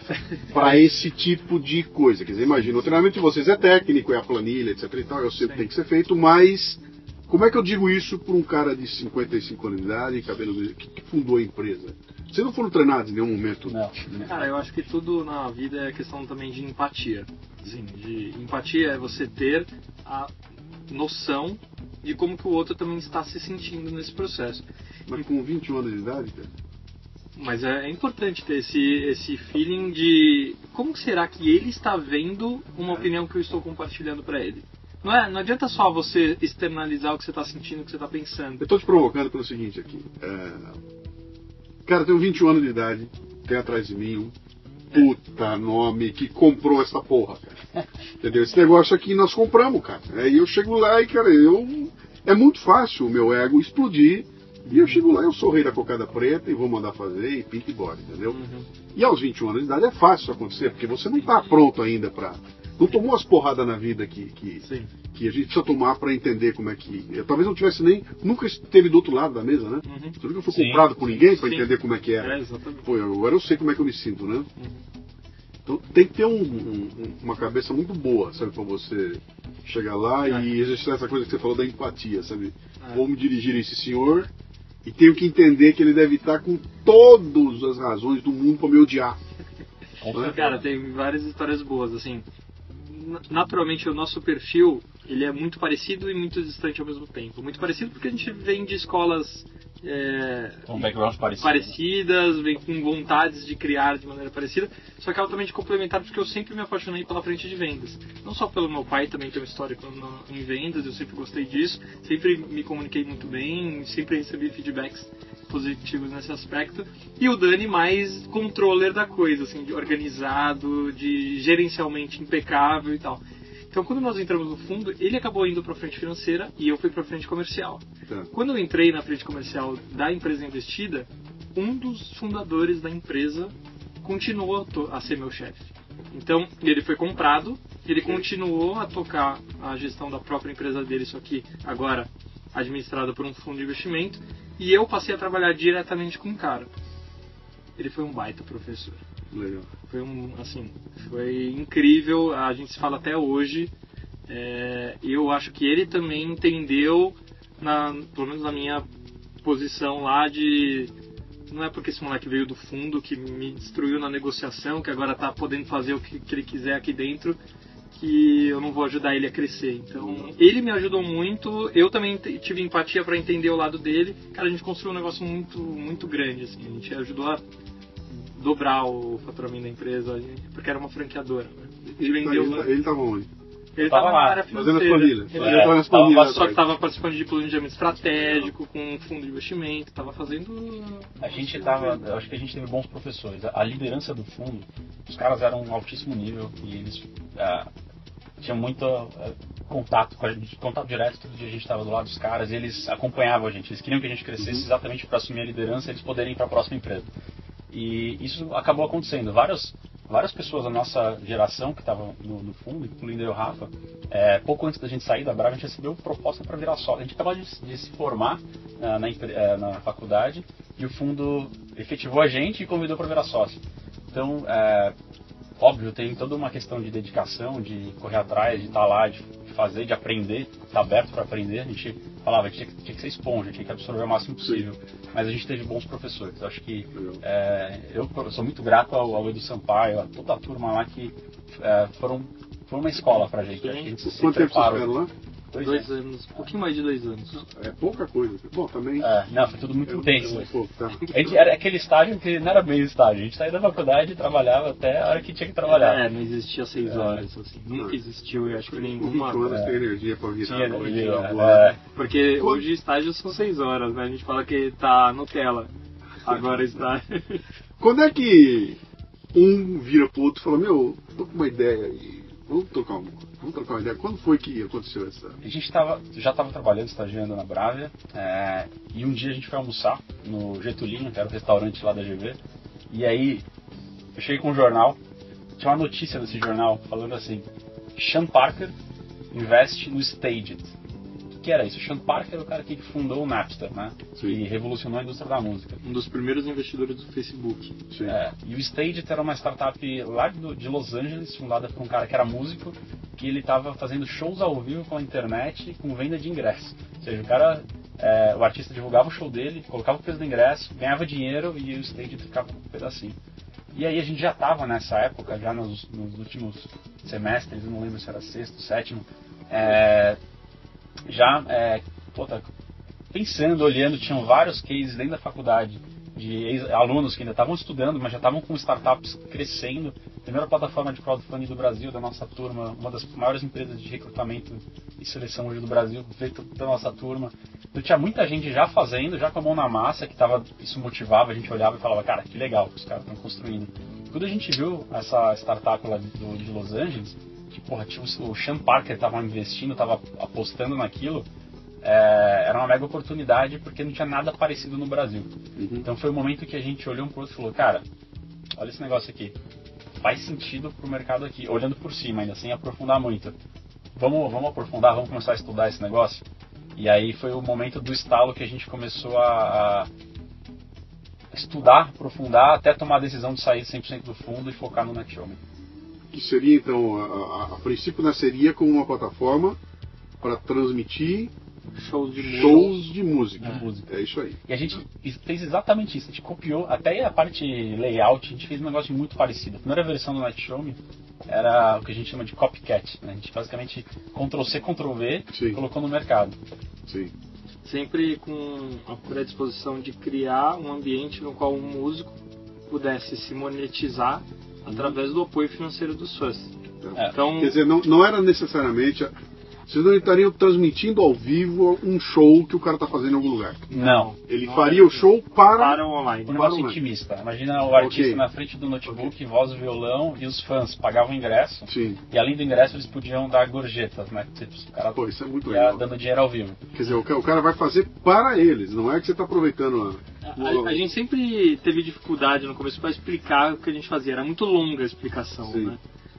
para esse tipo de coisa. Quer dizer, imagina, o treinamento de vocês é técnico, é a planilha, etc e tal, eu sei o que Sim. tem que ser feito, mas como é que eu digo isso para um cara de 55 anos de idade, cabelo que, que fundou a empresa? Vocês não foram treinados em nenhum momento? Não. Cara, eu acho que tudo na vida é questão também de empatia. Assim, de empatia é você ter a noção de como que o outro também está se sentindo nesse processo. Mas com 21 anos de idade, cara? Mas é, é importante ter esse, esse feeling de como será que ele está vendo uma opinião que eu estou compartilhando para ele. Não, é, não adianta só você externalizar o que você está sentindo, o que você está pensando. Eu tô te provocando pelo seguinte aqui. É... Cara, eu tenho 21 anos de idade, tem atrás de mim um puta nome que comprou essa porra, cara. Entendeu? Esse negócio aqui nós compramos, cara. Aí eu chego lá e, cara, eu. É muito fácil o meu ego explodir. E eu chego lá, eu sou o rei da cocada preta e vou mandar fazer e pinta e bora, entendeu? Uhum. E aos 21 anos de idade é fácil isso acontecer, porque você não tá pronto ainda pra. Não tomou as porradas na vida que, que, Sim. que a gente precisa tomar para entender como é que. Eu, talvez não tivesse nem. Nunca esteve do outro lado da mesa, né? Uhum. Você nunca Sim, comprado por ninguém para entender como é que era. É, exatamente. Pô, eu- agora eu sei como é que eu me sinto, né? Uhum. Então tem que ter um- um- um- uma cabeça muito boa, sabe, para você chegar lá É. e exercitar essa coisa que você falou da empatia, sabe? É. Vou me dirigir a esse senhor e tenho que entender que ele deve estar com todas as razões do mundo para me odiar. Com Cara, tem várias histórias boas, assim. Na- Naturalmente, o nosso perfil, ele é muito parecido e muito distante ao mesmo tempo. Muito parecido porque a gente vem de escolas é, Com background parecido. parecidas, vem com vontades de criar de maneira parecida, só que altamente complementar porque eu sempre me apaixonei pela frente de vendas. Não só pelo meu pai, também tem uma história em vendas, eu sempre gostei disso, sempre me comuniquei muito bem, sempre recebi feedbacks positivos nesse aspecto. E o Dani mais controller da coisa, assim, de organizado, de gerencialmente impecável e tal. Então, quando nós entramos no fundo, ele acabou indo para a frente financeira e eu fui para a frente comercial. Tá. Quando eu entrei na frente comercial da empresa investida, um dos fundadores da empresa continuou a ser meu chefe. Então, ele foi comprado, ele continuou a tocar a gestão da própria empresa dele, só que agora administrada por um fundo de investimento, e eu passei a trabalhar diretamente com o cara. Ele foi um baita professor. Legal. Foi um, assim, foi incrível. A gente se fala até hoje. É, eu acho que ele também entendeu, na, pelo menos na minha posição lá de não é porque esse moleque veio do fundo que me destruiu na negociação, que agora tá podendo fazer o que, que ele quiser aqui dentro, que eu não vou ajudar ele a crescer. Então, ele me ajudou muito, eu também tive empatia para entender o lado dele. Cara, a gente construiu um negócio muito, muito grande, assim. A gente ajudou a dobrar o faturamento da empresa, porque era uma franqueadora. Né? Ele, vendeu. tá- ele tava onde? Ele Tava estava lá, na área Fazendo as financeira. planilhas. Ele É, Ele planilhas. só que estava participando de planejamento estratégico com um fundo de investimento, estava fazendo. A gente tava, eu acho que a gente teve bons professores. A liderança do fundo, os caras eram um altíssimo nível e eles ah, tinham muito ah, contato com a gente, contato direto, todo dia a gente estava do lado dos caras e eles acompanhavam a gente. Eles queriam que a gente crescesse exatamente para assumir a liderança e eles poderem ir para a próxima empresa. E isso acabou acontecendo. Várias, várias pessoas da nossa geração que estavam no, no fundo, incluindo eu e o Rafa, é, pouco antes da gente sair da Brava, a gente recebeu proposta para virar sócio. A gente acabou de, de se formar ah, na, empre- eh, na faculdade e o fundo efetivou a gente e convidou para virar sócio. Então, é, óbvio, tem toda uma questão de dedicação, de correr atrás, de estar lá, de fazer, de aprender, estar aberto para aprender. A gente falava que tinha, que tinha que ser esponja, tinha que absorver o máximo possível. Mas a gente teve bons professores. Eu acho que é, eu sou muito grato ao, ao Edu Sampaio, a toda a turma lá que é, foram foi uma escola pra gente. Acho que a gente se Quanto tempo preparou. lá? Dois Dois anos. anos, um pouquinho mais de dois anos. É pouca coisa. Bom, também. É, não, foi tudo muito eu- intenso. eu- pô, tá. A gente era aquele estágio que não era bem estágio. A gente saía da faculdade e trabalhava até a hora que tinha que trabalhar. É, não existia seis horas, assim. Nunca existiu, eu acho que nenhuma. 20 anos tem energia pra virar Tinha noite, energia, é. Porque hoje estágios são seis horas, né? A gente fala que tá Nutella. Agora está. Quando é que um vira pro outro e fala, meu, tô com uma ideia aí, vamos trocar uma, vamos trocar uma ideia. Quando foi que aconteceu essa? A gente tava, já estava trabalhando, estagiando na Brávia, é, e um dia a gente foi almoçar no Getulinho, que era o restaurante lá da GV, e aí eu cheguei com um jornal, tinha uma notícia nesse jornal falando assim, Sean Parker investe no Staged. O que, era isso? O Sean Parker era o cara que fundou o Napster, né? Sim. E revolucionou a indústria da música. Um dos primeiros investidores do Facebook. Sim. É, e o Staged era uma startup lá de Los Angeles, fundada por um cara que era músico, que ele estava fazendo shows ao vivo com a internet com venda de ingresso. Ou seja, o cara, é, o artista divulgava o show dele, colocava o preço do ingresso, ganhava dinheiro e o Staged ficava com um pedacinho. E aí a gente já estava nessa época, já nos, nos últimos semestres, não lembro se era sexto, sétimo, é, já é, puta, pensando, olhando, tinham vários cases dentro da faculdade de alunos que ainda estavam estudando, mas já estavam com startups crescendo. Primeira plataforma de crowdfunding do Brasil, da nossa turma, uma das maiores empresas de recrutamento e seleção hoje do Brasil, tudo da nossa turma. Então tinha muita gente já fazendo, já com a mão na massa, que tava, isso motivava, a gente olhava e falava, cara, que legal, os caras estão construindo. Quando a gente viu essa startup lá do, de Los Angeles, que porra, tinha o, Sean Parker estava investindo, estava apostando naquilo, é, era uma mega oportunidade porque não tinha nada parecido no Brasil. Uhum. Então foi o momento que a gente olhou um pro outro e falou, cara, olha esse negócio aqui. Faz sentido pro mercado aqui, olhando por cima ainda, sem aprofundar muito. Vamos, vamos aprofundar, vamos começar a estudar esse negócio? E aí foi o momento do estalo que a gente começou a, a estudar, aprofundar, até tomar a decisão de sair 100% do fundo e focar no NetShowme. Que seria então, a, a- a princípio nasceria como uma plataforma para transmitir Shows de música. shows de música. De música. É isso aí. E a gente fez exatamente isso, a gente copiou, até a parte layout, a gente fez um negócio muito parecido. A primeira versão do Night Show Me era o que a gente chama de copycat, né? A gente basicamente Ctrl C, Ctrl V Sim. colocou no mercado. Sim. sempre com a predisposição de criar um ambiente no qual um músico pudesse se monetizar através do apoio financeiro dos fãs. É. Então, Quer dizer, não, não era necessariamente. Vocês não estariam transmitindo ao vivo um show que o cara está fazendo em algum lugar. Não. Ele Não faria o show para. para o online. Um negócio intimista. Imagina o artista Ok. na frente do notebook, voz e violão, e os fãs pagavam ingresso. Sim. E além do ingresso, eles podiam dar gorjetas, né? Tipo, O cara Pô, isso é muito ia legal. dando dinheiro ao vivo. Quer dizer, o cara vai fazer para eles, não é que você está aproveitando a. A, a gente sempre teve dificuldade no começo para explicar o que a gente fazia. Era muito longa a explicação, Sim. né?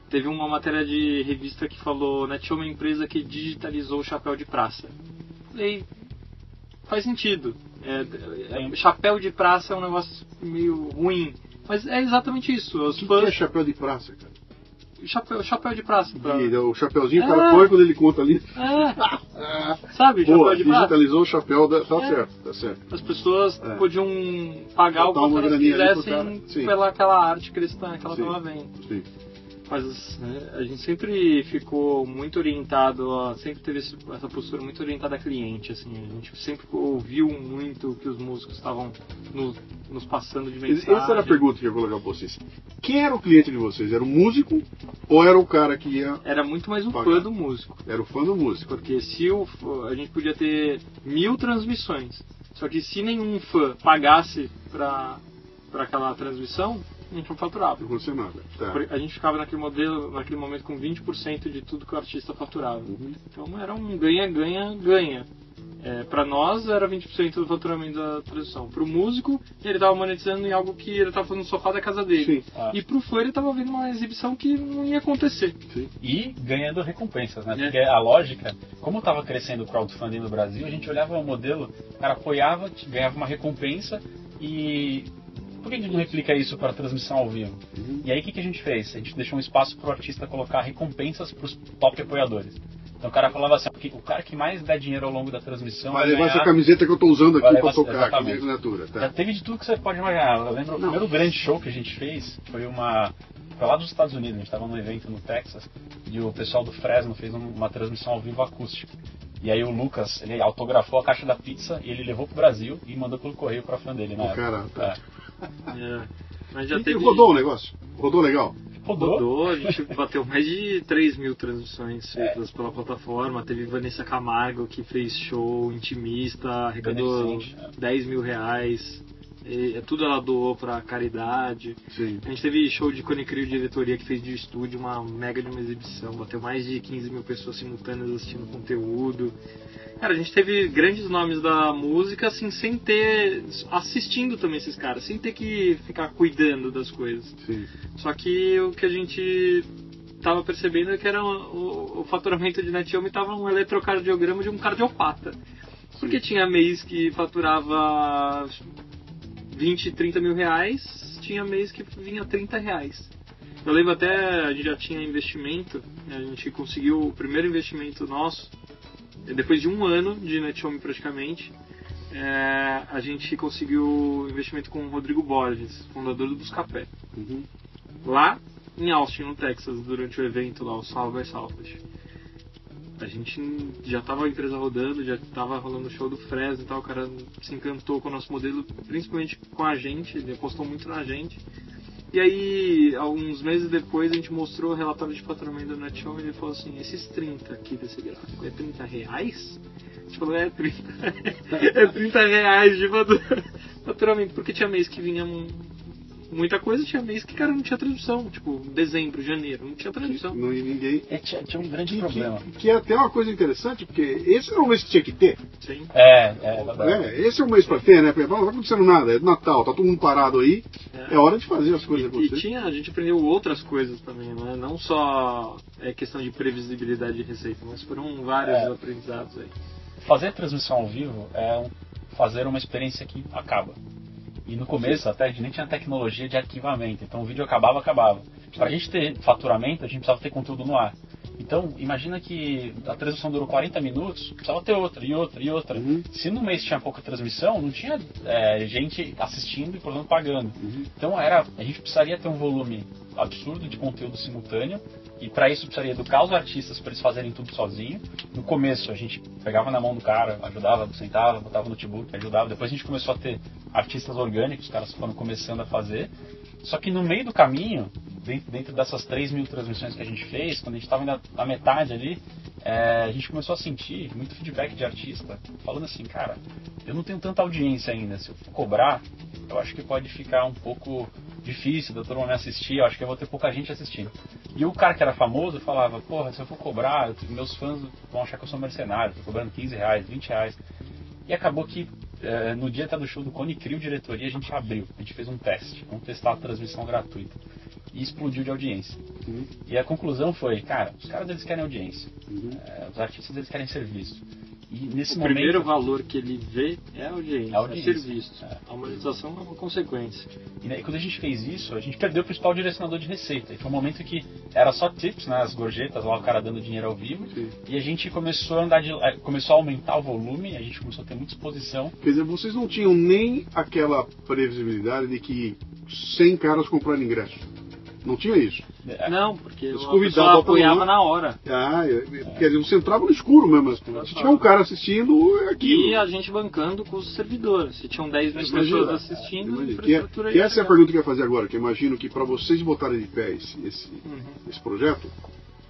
Teve uma matéria de revista que falou Netshow é uma empresa que digitalizou o chapéu de praça. Falei, faz sentido. É, é, chapéu de praça é um negócio meio ruim. Mas é exatamente isso. Os O que é fãs. chapéu de praça, cara? Chapéu, chapéu de praça. Pra... E o chapéuzinho que o cara põe quando ele conta ali. É, sabe, Boa, digitalizou o chapéu da. Tá É. certo, tá certo. As pessoas É. podiam pagar o Botar quanto elas quisessem pela aquela arte cristã que ela estava vendo. Sim. Mas né, a gente sempre ficou muito orientado, a, sempre teve essa postura muito orientada a cliente, assim, a gente sempre ouviu muito o que os músicos estavam nos, nos passando de mensagem. Essa era a pergunta que eu ia colocar pra vocês. Quem era o cliente de vocês? Era o músico ou era o cara que ia. Era muito mais um Pagar. fã do músico, Era o fã do músico? porque se o, a gente podia ter mil transmissões, só que se nenhum fã pagasse para aquela transmissão, a gente não faturava. Não nada. Tá. A gente ficava naquele modelo, naquele momento com 20% de tudo que o artista faturava. Uhum. Então era um ganha, ganha, ganha. É, para nós era 20% do faturamento da tradução. Para o músico, ele estava monetizando em algo que ele estava fazendo no sofá da casa dele. Sim. Ah. E para o fã, ele estava vendo uma exibição que não ia acontecer. Sim. E ganhando recompensas, né? É. Porque a lógica, como estava crescendo o crowdfunding no Brasil, a gente olhava o modelo, o cara apoiava, ganhava uma recompensa e. Por que a gente não replica isso para transmissão ao vivo? Uhum. E aí o que, que a gente fez? A gente deixou um espaço para o artista colocar recompensas para os top apoiadores. Então o cara falava assim, "Ok, o cara que mais der dinheiro ao longo da transmissão Vai levar ganhar- essa camiseta que eu tô usando aqui levar- tocar, aqui, exatamente. assinatura. Já Tá. teve de tudo que você pode imaginar. Eu lembro o Não. primeiro grande show que a gente fez foi uma. Foi lá dos Estados Unidos, a gente estava num evento no Texas e o pessoal do Fresno fez um- uma transmissão ao vivo acústica. E aí o Lucas, ele autografou a caixa da pizza e ele levou pro Brasil e mandou pelo correio pra fã dele, né? Cara, tá. É. Mas já E teve. rodou o negócio? Rodou legal? Rodou. Rodou, a gente bateu mais de 3 mil transmissões É. feitas pela plataforma. Teve Vanessa Camargo que fez show intimista, arrecadou Beneficente, é. 10 mil reais. E, tudo ela doou pra caridade. Sim. A gente teve show de Cone Crew diretoria que fez de estúdio uma mega de uma exibição. Bateu mais de 15 mil pessoas simultâneas assistindo conteúdo. Cara, a gente teve grandes nomes da música assim, sem ter. assistindo também esses caras, sem ter que ficar cuidando das coisas. Sim. Só que o que a gente tava percebendo é que era o, o faturamento de Netiome tava um eletrocardiograma de um cardiopata. Porque tinha mês que faturava 20, 30 mil reais, tinha mês que vinha 30 reais. Eu lembro até, a gente já tinha investimento, a gente conseguiu o primeiro investimento nosso, eh, depois de um ano de Netiome praticamente, eh, a gente conseguiu investimento com o Rodrigo Borges, fundador do Buscapé Uhum. lá em Austin, no Texas, durante o evento lá, o Salva Salvage. A gente já tava a empresa rodando, já tava rolando o show do Fresno e tal, o cara se encantou com o nosso modelo, principalmente com a gente, ele apostou muito na gente. E aí, alguns meses depois, a gente mostrou o relatório de faturamento do Netshow e ele falou assim, esses 30 aqui desse gráfico, é 30 reais? A gente falou, é 30, é 30 reais de fatu- faturamento, porque tinha mês que vinha um- muita coisa, tinha mês que, cara, não tinha tradução. Tipo, dezembro, janeiro, não tinha tradução. Não, e ninguém. E tinha, tinha um grande Que, problema. que, que é até uma coisa interessante, porque esse era o mês que tinha que ter. Sim. É, é, verdade. É, esse é o mês pra ter, né? Não tá acontecendo nada, é Natal, tá todo mundo parado aí. É. É hora de fazer as coisas E acontecerem. tinha, a gente aprendeu outras coisas também, né? Não só é questão de previsibilidade de receita, mas foram vários É. aprendizados aí. Fazer transmissão ao vivo é um- fazer uma experiência que acaba. E no começo até a gente nem tinha tecnologia de arquivamento, então o vídeo acabava, acabava. Para a gente ter faturamento, a gente precisava ter conteúdo no ar. Então, imagina que a transmissão durou 40 minutos, precisava ter outra, e outra, e outra. Uhum. Se no mês tinha pouca transmissão, não tinha é, gente assistindo e, portanto, pagando. Uhum. Então, era, a gente precisaria ter um volume absurdo de conteúdo simultâneo, e para isso precisaria educar os artistas para eles fazerem tudo sozinho. No começo, a gente pegava na mão do cara, ajudava, sentava, botava no notebook, ajudava. Depois a gente começou a ter artistas orgânicos, os caras foram começando a fazer. Só que no meio do caminho, dentro, dentro dessas 3 mil transmissões que a gente fez, quando a gente estava na, metade ali, é, a gente começou a sentir muito feedback de artista, falando assim, cara, eu não tenho tanta audiência ainda, se eu for cobrar, eu acho que pode ficar um pouco difícil da turma me assistir, eu acho que eu vou ter pouca gente assistindo. E o cara que era famoso falava, porra, se eu for cobrar, meus fãs vão achar que eu sou mercenário, tô cobrando 15 reais, 20 reais. E acabou que é, no dia até do show do Cone Crio Diretoria a gente abriu, a gente fez um teste, vamos testar a transmissão gratuita. E explodiu de audiência. Uhum. E a conclusão foi, cara, os caras eles querem audiência, Uhum. é, os artistas eles querem ser vistos. E nesse O momento primeiro valor que ele vê é a audiência, É a audiência. é ser visto. É. A monetização é uma consequência. E daí, quando a gente fez isso, a gente perdeu o principal direcionador de receita. E foi um momento que era só tips, né, as gorjetas, lá o cara dando dinheiro ao vivo. Sim. E a gente começou a andar de, eh, começou a aumentar o volume, a gente começou a ter muita exposição. Quer dizer, vocês não tinham nem aquela previsibilidade de que 100 caras compraram ingresso. Não tinha isso. É, Não, porque Eles pra apoiava na hora. Ah, é- é- quer dizer, você entrava no escuro mesmo. Se tinha um cara assistindo, é aquilo. E a gente bancando com os servidores. Se tinham 10 mil pessoas assistindo, imagina. Que, é- infraestrutura que ia essa é a pergunta que eu ia fazer agora, que eu imagino que para vocês botarem de pé esse, esse, Uhum. esse projeto,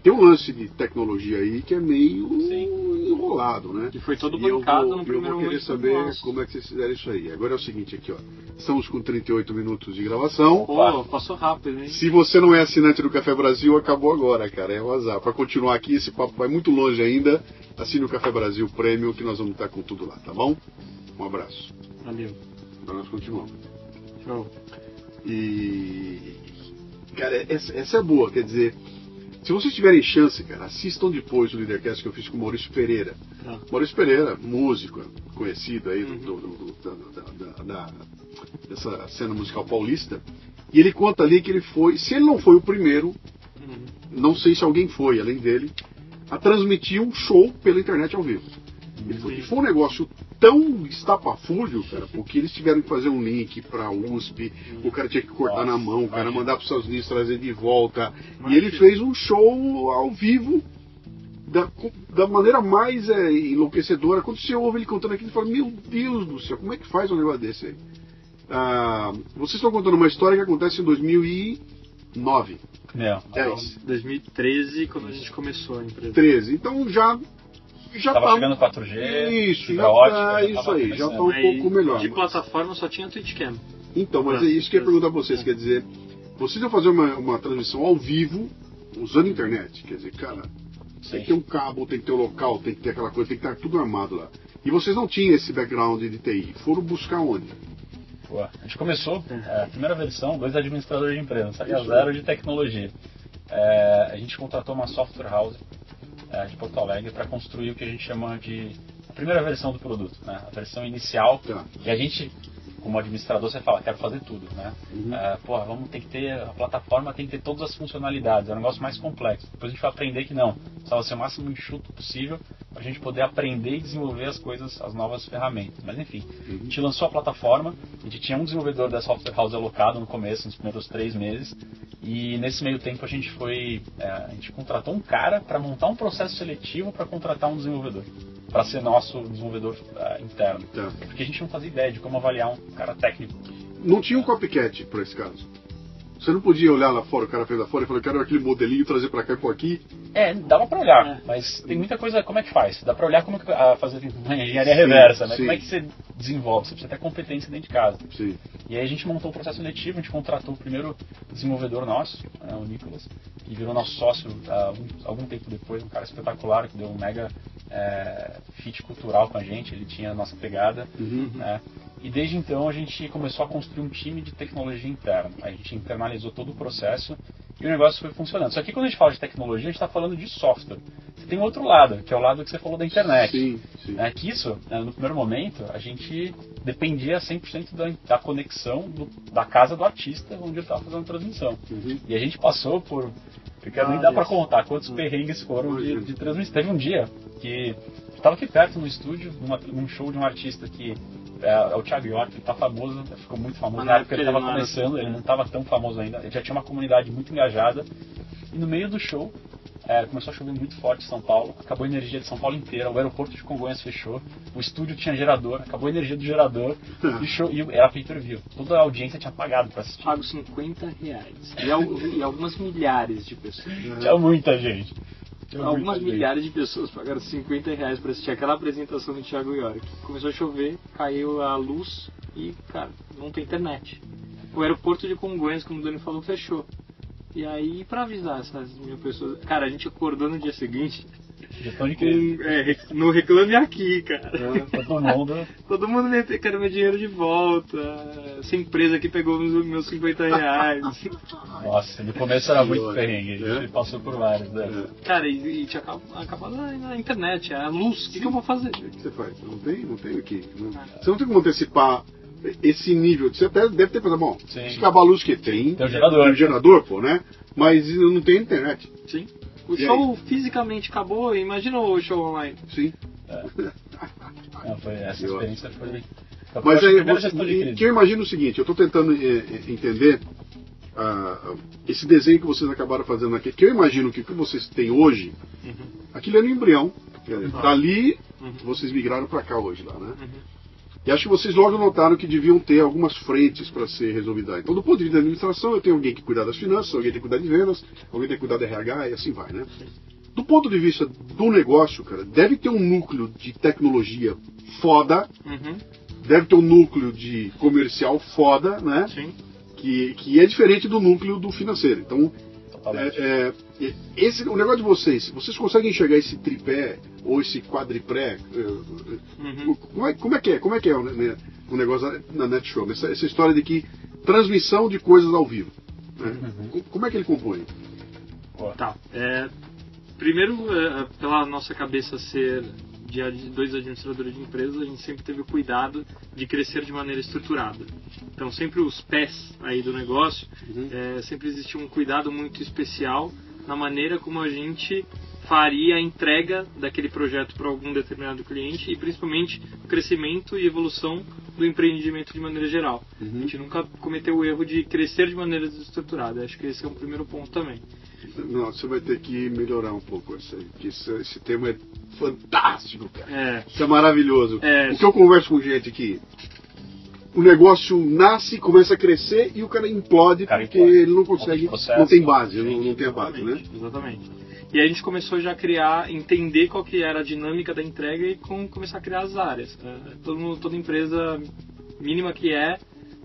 tem um lance de tecnologia aí que é meio Sim. enrolado, né? Que foi todo eu bancado no eu primeiro vou querer momento saber nosso. como é que vocês fizeram isso aí. Agora é o seguinte aqui, ó. Estamos com 38 minutos de gravação. Pô, passou rápido, hein? Se você não é assinante do Café Brasil, acabou agora, cara. É um azar. Para continuar aqui, esse papo vai muito longe ainda. Assine o Café Brasil Premium que nós vamos estar com tudo lá, tá bom? Um abraço. Valeu. Agora nós continuamos. Show. E. Cara, essa, essa é boa, quer dizer. Se vocês tiverem chance, cara, assistam depois o Leadercast que eu fiz com o Maurício Pereira. Tá. Maurício Pereira, músico, conhecido aí do- Uhum. do- do- da, da- da- da- dessa cena musical paulista. E ele conta ali que ele foi, se ele não foi o primeiro, Uhum. não sei se alguém foi, além dele, a transmitir um show pela internet ao vivo. Ele falou que foi um negócio tão estapafúrdio, cara, porque eles tiveram que fazer um link pra USP, o cara tinha que cortar Nossa, na mão, o cara mandar para os Estados Unidos trazer de volta. E ele fez um show ao vivo da, da maneira mais é, enlouquecedora. Quando você ouve ele contando aquilo, você fala, meu Deus do céu, como é que faz um negócio desse aí? Ah, vocês estão contando uma história que acontece em 2009, Não, 10, 2013, quando a gente começou a empresa. 13. Então já já tava tá- chegando 4G, Isso, já ótica, tá, já isso aí, já tá um pouco melhor. De plataforma só tinha Twitchcam. Então, mas É, é isso que eu ia é. perguntar pra vocês, quer dizer, vocês vão fazer uma, uma transmissão ao vivo usando a internet, quer dizer, cara, tem Sim. que ter um cabo, tem que ter o local, tem que ter aquela coisa, tem que estar tudo armado lá. E vocês não tinham esse background de TI, foram buscar onde? Pô, A gente começou, é, a primeira versão, dois administradores de empresa, Isso. zero de tecnologia. É, a gente contratou uma software house é, de Porto Alegre para construir o que a gente chama de a primeira versão do produto, né? a versão inicial. Tá. E a gente, como administrador, você fala, quero fazer tudo, né? Uhum. É, porra, vamos ter que ter, a plataforma tem que ter todas as funcionalidades, é um negócio mais complexo. Depois a gente vai aprender que não, precisava ser o máximo enxuto possível para a gente poder aprender e desenvolver as coisas, as novas ferramentas. Mas enfim, a gente lançou a plataforma, a gente tinha um desenvolvedor da software house alocado no começo, nos primeiros três meses, e nesse meio tempo a gente foi, é, a gente contratou um cara para montar um processo seletivo para contratar um desenvolvedor, para ser nosso desenvolvedor é, interno. Tá. Porque a gente não fazia ideia de como avaliar um cara técnico. Não tinha um copycat para esse caso. Você não podia olhar lá fora, o cara fez lá fora e falou, eu quero aquele modelinho, trazer para cá e pôr aqui. É, dava pra olhar, É. mas tem muita coisa, como é que faz? Dá pra olhar como que, a fazer uma engenharia reversa, né? sim. Como é que você desenvolve? Você precisa ter competência dentro de casa. Sim. E aí a gente montou o processo seletivo, a gente contratou o primeiro desenvolvedor nosso, né, o Nicolas, que virou nosso sócio ah, um- algum tempo depois, um cara espetacular, que deu um mega é, fit cultural com a gente, ele tinha a nossa pegada. Uhum. né? E desde então a gente começou a construir um time de tecnologia interna. A gente internalizou todo o processo e o negócio foi funcionando. Só que quando a gente fala de tecnologia, a gente está falando de software. Você tem outro lado, que é o lado que você falou da internet. Sim, sim. É que isso, né, no primeiro momento, a gente dependia 100% da, da conexão do- da casa do artista onde ele estava fazendo a transmissão. Uhum. E a gente passou por. Porque nem Ah, dá pra Deus. contar quantos perrengues foram de, de transmissão. Teve um dia que eu tava aqui perto no estúdio, numa, num show de um artista que é, é o Thiago York, ele tá famoso, ficou muito famoso. Na época ele época tava ele não era começando, ele não tava tão famoso ainda, ele já tinha uma comunidade muito engajada. E no meio do show, é, começou a chover muito forte em São Paulo, acabou a energia de São Paulo inteira, o aeroporto de Congonhas fechou, o estúdio tinha gerador, acabou a energia do gerador, e, o show, e era pay per view. Toda a audiência tinha pagado pra assistir. Pago 50 reais. E, e algumas milhares de pessoas. Tinha muita gente. Algumas milhares de pessoas pagaram 50 reais pra assistir aquela apresentação do Thiago York. Começou a chover, caiu a luz e, cara, não tem internet. O aeroporto de Congonhas, como o Dani falou, fechou. E aí, pra avisar essas mil pessoas. Cara, a gente acordou no dia seguinte Gestão de crise. com, é, no Reclame Aqui, cara. Todo mundo. Todo mundo me quer meu dinheiro de volta. Essa empresa que pegou os meus 50 reais. Nossa, no começo era muito perrengue. A gente é? passou por vários. Né? Cara, e, e tinha acab- acabado na, internet, a luz. O que, que eu vou fazer? O que você faz? Não tem, não tem o que. não- Você não tem como antecipar esse nível. Você até deve ter pensado, bom, Sim. se acabar a luz que tem. Tem o gerador. Tem o gerador, pô, né? Mas não tem internet. Sim. O E show fisicamente acabou, imagina o show online. Sim. Não, foi, essa Eu- experiência foi. foi Mas aí, você, que eu imagino o seguinte, eu estou tentando eh, eh, entender ah, esse desenho que vocês acabaram fazendo aqui, que eu imagino que o que vocês têm hoje, aquilo é no embrião. Dizer, Dali, Uhum. vocês migraram para cá hoje lá, né? Uhum. E acho que vocês logo notaram que deviam ter algumas frentes para ser resolvidas. Então, do ponto de vista da administração, eu tenho alguém que cuidar das finanças, alguém tem que cuidar de vendas, alguém tem que cuidar da RH e assim vai, né? Do ponto de vista do negócio, cara, deve ter um núcleo de tecnologia foda, Uhum. deve ter um núcleo de comercial foda, né? Sim. Que, que é diferente do núcleo do financeiro. Então, Totalmente. é, é, esse, o negócio de vocês, vocês conseguem enxergar esse tripé ou esse quadripré? é, Uhum. como, é, como é que é? Como é que é o, né, o negócio na NetShow? Essa, essa história de que transmissão de coisas ao vivo. né? Co- Como é que ele compõe? Tá. É, primeiro, é, pela nossa cabeça ser de dois administradores de empresas, a gente sempre teve o cuidado de crescer de maneira estruturada. Então, sempre os pés aí do negócio, é, sempre existia um cuidado muito especial na maneira como a gente faria a entrega daquele projeto para algum determinado cliente e principalmente o crescimento e evolução do empreendimento de maneira geral. A gente nunca cometeu o erro de crescer de maneira desestruturada. Acho que esse é um primeiro ponto também. Não, você vai ter que melhorar um pouco isso aí, que esse, esse tema é fantástico, cara. É, Isso é maravilhoso. É. O que eu converso com gente que o negócio nasce, começa a crescer e o cara implode O cara porque implode. ele não consegue, processo. não tem base, não, Sim, não tem a base, né? Exatamente. E aí a gente começou já a criar, entender qual que era a dinâmica da entrega e com, começar a criar as áreas. É, todo mundo- toda empresa mínima que é,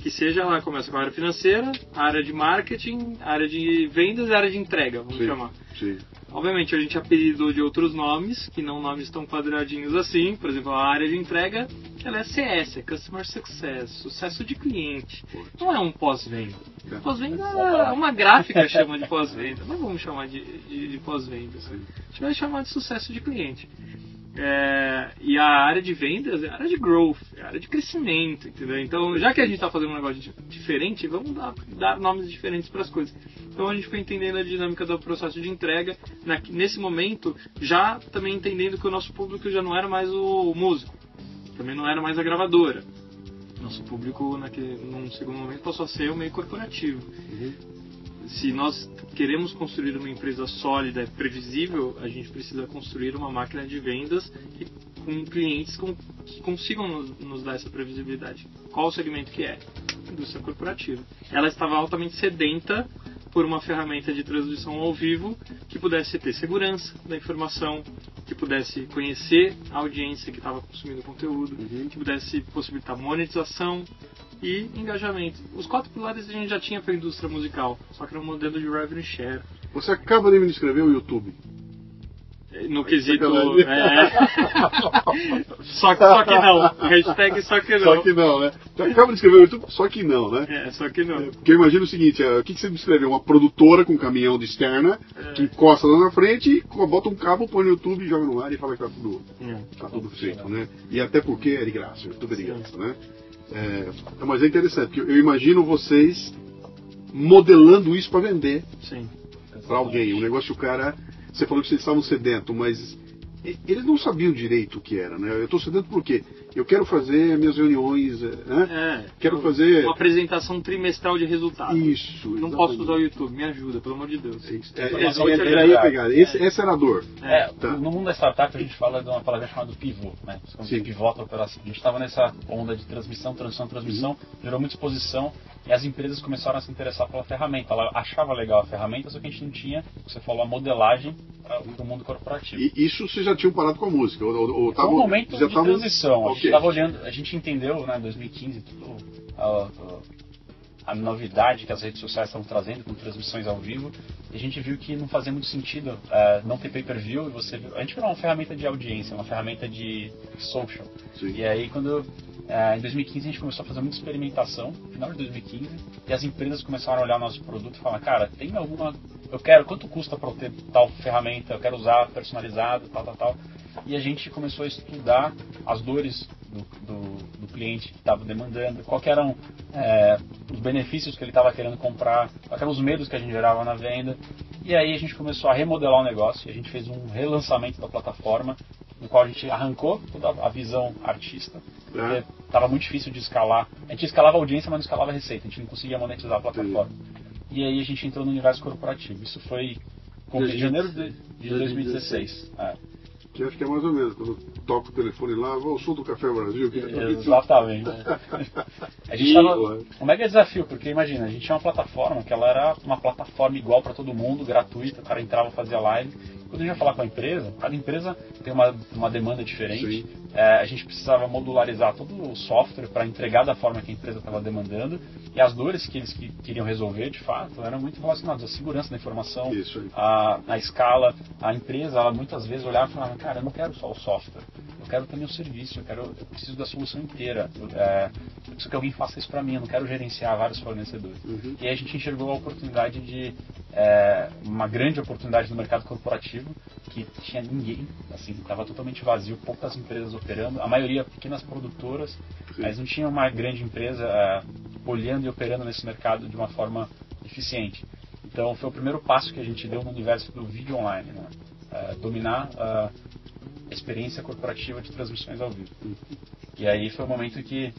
que seja, ela começa com a área financeira, a área de marketing, a área de vendas e a área de entrega, vamos Sim. chamar. Sim. Obviamente a gente apelidou de outros nomes, que não nomes tão quadradinhos assim. Por exemplo, a área de entrega, ela é CS, é Customer Success, sucesso de cliente. Não é um pós-venda. É. Pós-venda, é uma gráfica chama de pós-venda. Não vamos chamar de, de, de pós-venda. A gente vai chamar de sucesso de cliente. É, e a área de vendas é a área de growth, é a área de crescimento, entendeu? Então, já que a gente está fazendo um negócio di- diferente, vamos dar, dar nomes diferentes para as coisas. Então, a gente foi entendendo a dinâmica do processo de entrega, na- nesse momento, já também entendendo que o nosso público já não era mais o músico, também não era mais a gravadora. Nosso público, naquele, num segundo momento, passou a ser o meio corporativo se nós queremos construir uma empresa sólida, previsível, a gente precisa construir uma máquina de vendas que, com clientes com, que consigam nos, nos dar essa previsibilidade. Qual o segmento que é? Indústria corporativa. Ela estava altamente sedenta por uma ferramenta de transmissão ao vivo que pudesse ter segurança da informação, que pudesse conhecer a audiência que estava consumindo o conteúdo, que pudesse possibilitar monetização e engajamento. Os quatro pilares a gente já tinha para a indústria musical, só que era um modelo de revenue share. Você acaba de me descrever o YouTube. No quesito. É... só, só que não. Hashtag só que não. Só que não, né? Acaba de escrever no YouTube, só que não, né? É, só que não. Porque eu imagino o seguinte, é, o que, que você me escreveu? Uma produtora com um caminhão de externa, É. que encosta lá na frente, bota um cabo, põe no YouTube, joga no ar e fala que tá tudo, É. tá tudo feito, né? E até porque é de graça, tudo é de graça, né? É, mas é interessante, porque eu imagino vocês modelando isso para vender para alguém. Um negócio que o cara. Você falou que vocês estavam sedento, mas eles não sabiam direito o que era, né? Eu estou sedento por quê? Eu quero fazer minhas reuniões, eh, né? É. Quero fazer. Uma apresentação trimestral de resultados. Isso. Não exatamente. posso usar o YouTube, me ajuda, pelo amor de Deus. É, é, é, de era aí a pegada. Esse, essa era a dor. É, Tá. no mundo da startup a gente fala de uma palavra chamada pivô, né? Quando Sim. você pivota a operação. A gente estava nessa onda de transmissão, transmissão, transmissão, Uhum. gerou muita exposição e as empresas começaram a se interessar pela ferramenta. Ela achava legal a ferramenta, só que a gente não tinha, você falou, a modelagem para o mundo corporativo. E isso vocês já tinham parado com a música? Ou, ou, ou um momento de tavam- transição. A gente olhando, a gente entendeu, né, em 2015, tudo, a, a- a novidade que as redes sociais estavam trazendo com transmissões ao vivo, e a gente viu que não fazia muito sentido eh, não ter pay-per-view, você a gente virou uma ferramenta de audiência, uma ferramenta de social. Sim. E aí quando eh, em 2015 a gente começou a fazer muita experimentação, no final de 2015, e as empresas começaram a olhar nosso produto e falar, cara, tem alguma eu quero, quanto custa para eu ter tal ferramenta, eu quero usar personalizado, tal, tal, tal. E a gente começou a estudar as dores do, do, do cliente que estava demandando, quais eram é, os benefícios que ele estava querendo comprar, quais eram os medos que a gente gerava na venda. E aí a gente começou a remodelar o negócio, e a gente fez um relançamento da plataforma, no qual a gente arrancou toda a visão artista, porque estava muito difícil de escalar. A gente escalava a audiência, mas não escalava a receita, a gente não conseguia monetizar a plataforma. E aí a gente entrou no universo corporativo. Isso foi com em janeiro de, de 2016. É, Que acho que é mais ou menos, quando toca o telefone lá, vou ao sul do Café Brasil. Que exatamente. A gente tava um mega desafio, porque imagina, a gente tinha uma plataforma que ela era uma plataforma igual para todo mundo, gratuita, o cara entrava, fazia live. Quando a gente ia falar com a empresa, cada empresa tem uma, uma demanda diferente. Sim. É, a gente precisava modularizar todo o software para entregar da forma que a empresa estava demandando. E as dores que eles que- queriam resolver, de fato, eram muito relacionadas à segurança da informação, a, a escala. A empresa, ela muitas vezes olhava e falava, cara, eu não quero só o software, eu quero também o serviço, eu, quero, eu preciso da solução inteira. Eu, é, eu preciso que alguém faça isso para mim, eu não quero gerenciar vários fornecedores. Uhum. E aí a gente enxergou a oportunidade de é, uma grande oportunidade no mercado corporativo que tinha ninguém, assim, estava totalmente vazio, poucas empresas operando, a maioria pequenas produtoras, Sim. mas não tinha uma grande empresa é, olhando e operando nesse mercado de uma forma eficiente. Então foi o primeiro passo que a gente deu no universo do vídeo online, né? É, dominar a experiência corporativa de transmissões ao vivo. E aí foi o momento que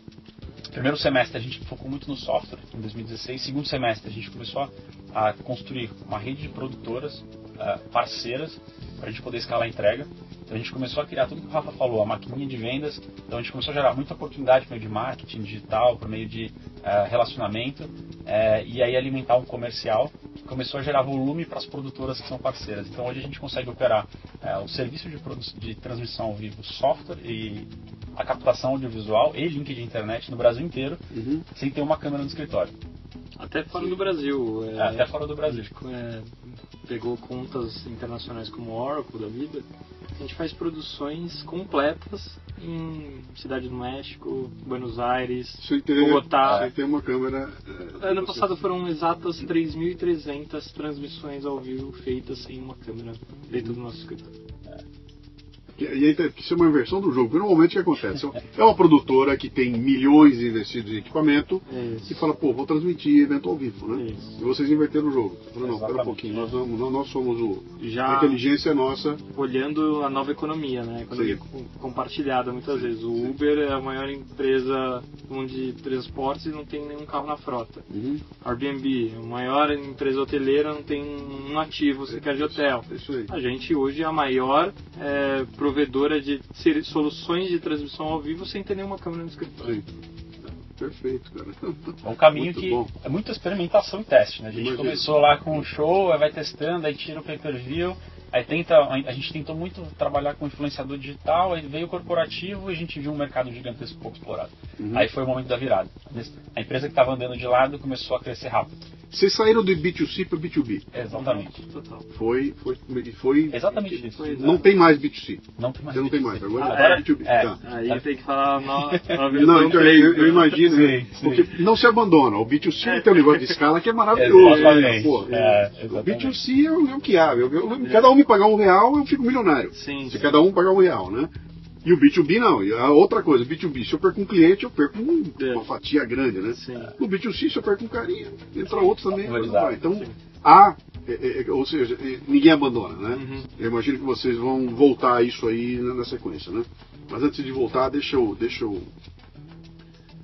primeiro semestre a gente focou muito no software, em 2016. Segundo semestre a gente começou a construir uma rede de produtoras ah, parceiras para a gente poder escalar a entrega. Então a gente começou a criar tudo que o Rafa falou, a maquininha de vendas. Então a gente começou a gerar muita oportunidade por meio de marketing digital, por meio de ah, relacionamento eh, e aí alimentar um comercial que começou a gerar volume para as produtoras que são parceiras. Então hoje a gente consegue operar eh, o serviço de, de transmissão ao vivo, software e a captação audiovisual e link de internet no Brasil inteiro Uhum. sem ter uma câmera no escritório, Até fora do Brasil. é, até fora do Brasil. é, pegou contas internacionais como Oracle da vida. A gente faz produções completas em Cidade do México, Buenos Aires, Sem ter, Bogotá. sem ter uma câmera. é, Ano passado foram exatas 3.300 transmissões ao vivo feitas sem uma câmera dentro do nosso escritório. E aí tem- isso é uma inversão do jogo. Porque normalmente o que acontece? É uma produtora que tem milhões investidos em equipamento Isso. e fala, pô, vou transmitir evento ao vivo, né? Isso. E vocês inverteram o jogo. Falaram, não, pera um pouquinho, nós, nós, somos o. Já- A inteligência é nossa. olhando a nova economia, né? A economia Sim. com- compartilhada muitas vezes. O Uber é a maior empresa de transportes e não tem nenhum carro na frota. Uhum. Airbnb, a maior empresa hoteleira, não tem um ativo sequer de hotel. Isso aí. A gente hoje é a maior é, provedora de ser- soluções de transmissão ao vivo sem ter nenhuma câmera no escritório. Sim. Perfeito, cara. É um caminho Muito que bom. é muita experimentação e teste, né? A gente Imagino. começou lá com um show, aí vai testando, aí tira o pay-per-view, aí tenta, a gente tentou muito trabalhar com influenciador digital, aí veio o corporativo e a gente viu um mercado gigantesco pouco explorado. Uhum. Aí foi o momento da virada. A empresa que estava andando de lado começou a crescer rápido. Vocês saíram do B2C para B2B. Exatamente. Total. Foi, foi, foi. Exatamente isso. Foi- Não tem mais B2C. Não tem mais Você não tem B2C. mais. Agora, Agora, é B2B. é. Tá. Aí tem que falar na versão Não, então, 3. eu, eu imagino, Sim, né? sim. porque não se abandona. O B2C tem um negócio de escala que é maravilhoso. Exatamente. Pô, É, o exatamente. B2C é o, é o que há. Eu- eu- cada um me pagar um real, eu fico milionário. Sim, Se sim. cada um pagar um real, né? E o B2B não. E a outra coisa, B2B, se eu perco um cliente, eu perco um- É. uma fatia grande, né? Sim. No B2C, se eu perco um carinha, entra outro também. Então, há, é, é, é, ou seja, é, ninguém abandona, né? Uhum. Eu imagino que vocês vão voltar a isso aí na, na sequência, né? Mas antes de voltar, deixa eu, deixa eu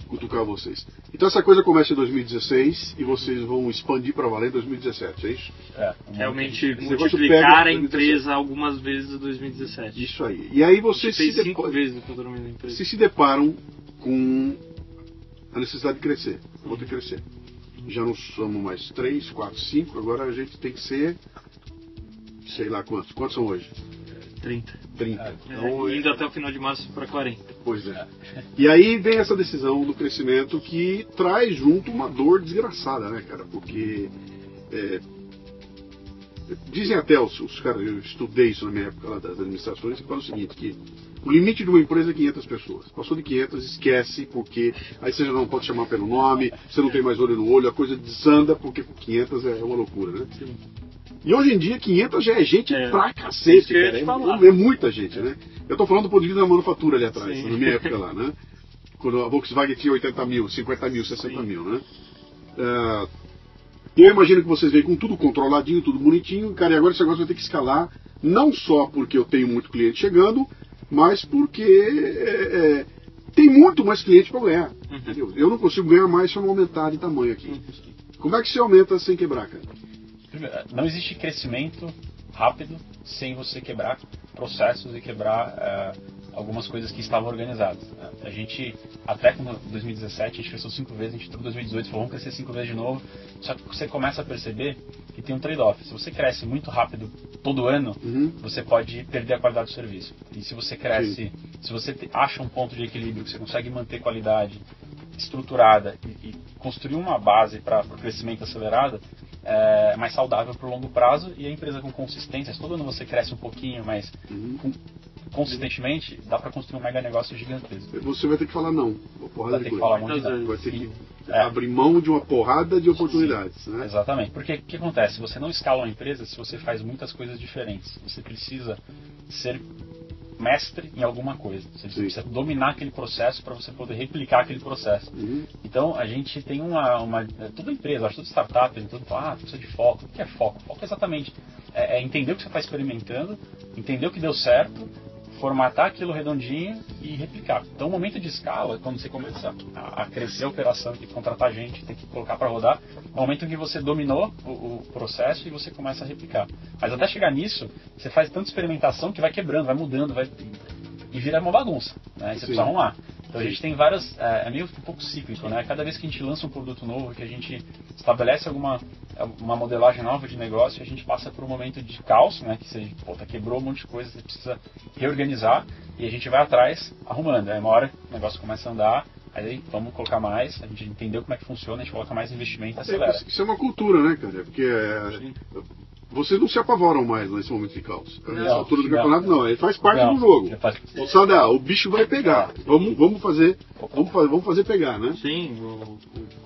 cutucar vocês. Então essa coisa começa em 2016 e vocês vão expandir para valer em 2017, é isso? É, Realmente Esse negócio multiplicar a empresa algumas vezes em 2017. Isso aí. E aí vocês se, cinco vezes o condomínio da empresa. se se deparam com a necessidade de crescer. Vou ter que crescer. Já não somos mais 3, 4, 5, agora a gente tem que ser. Sei lá quantos. Quantos são hoje? 30. 30. É. Então, É, indo até o final de março para 40. Pois é. E aí vem essa decisão do crescimento que traz junto uma dor desgraçada, né, cara? Porque. é, dizem até os, os caras, eu estudei isso na minha época lá das administrações, que fala o seguinte, que o limite de uma empresa é 500 pessoas. Passou de 500, esquece, porque aí você já não pode chamar pelo nome, você não tem mais olho no olho, a coisa desanda, porque com 500 é uma loucura, né? Sim. E hoje em dia, 500 já é gente É. pra cacete, cara. É, é muita gente, né? Eu tô falando do ponto de vista da manufatura ali atrás, Sim. na minha época lá, né? Quando a Volkswagen tinha 80 mil, 50 mil, 60 Sim. mil, né? Ah, eu imagino que vocês veem com tudo controladinho, tudo bonitinho, cara, e agora esse negócio vai ter que escalar, não só porque eu tenho muito cliente chegando, mas porque é, é, tem muito mais cliente para ganhar. Uhum. Eu não consigo ganhar mais se eu não aumentar de tamanho aqui. Como é que você aumenta sem quebrar, cara? Não existe crescimento rápido sem você quebrar processos e quebrar eh, algumas coisas que estavam organizadas. né? A gente, até com 2017, a gente cresceu cinco vezes, a gente entrou em 2018 falou, vamos crescer cinco vezes de novo. Só que você começa a perceber que tem um trade-off. Se você cresce muito rápido todo ano, Uhum. você pode perder a qualidade do serviço. E se você cresce, se você acha um ponto de equilíbrio que você consegue manter qualidade estruturada e, e construir uma base para o crescimento acelerado, é mais saudável para o longo prazo e a empresa com consistência, todo ano você cresce um pouquinho, mas Uhum. com- consistentemente, dá para construir um mega negócio gigantesco. Você vai ter que falar não. Uma porrada Vai ter de que coisa. falar um. Vai ter que É. abrir mão de uma porrada de oportunidades, né? Exatamente. Porque o que acontece? Você não escala uma empresa se você faz muitas coisas diferentes. Você precisa ser mestre em alguma coisa. Você Sim. precisa dominar aquele processo para você poder replicar aquele processo. Uhum. Então a gente tem uma, uma é, toda empresa, acho toda startup, todo fala, ah, precisa de foco. O que é foco? Foco é exatamente é, é entender o que você está experimentando, entender o que deu certo, formatar aquilo redondinho e replicar. Então o momento de escala, quando você começa a, crescer a operação, tem que contratar gente, tem que colocar para rodar, é o momento em que você dominou o, o processo e você começa a replicar. Mas até chegar nisso, você faz tanta experimentação que vai quebrando, vai mudando, vai e vira uma bagunça, né? E você Sim. precisa arrumar. Então a gente tem várias, é, é meio um pouco cíclico, né? Cada vez que a gente lança um produto novo, que a gente estabelece alguma uma modelagem nova de negócio, a gente passa por um momento de caos, né? Que você, puta, quebrou um monte de coisa, você precisa reorganizar e a gente vai atrás arrumando. Aí uma hora o negócio começa a andar, aí vamos colocar mais, a gente entendeu como é que funciona, a gente coloca mais investimento e acelera. É, Isso é uma cultura, né, cara? Porque é, vocês não se apavoram mais nesse momento de caos. Nessa Não, altura do não. campeonato, não. Ele faz parte Não, do jogo. faz- Moçada, o bicho vai pegar. Vamos, vamos fazer. Vamos, fa- vamos fazer pegar, né? Sim, o-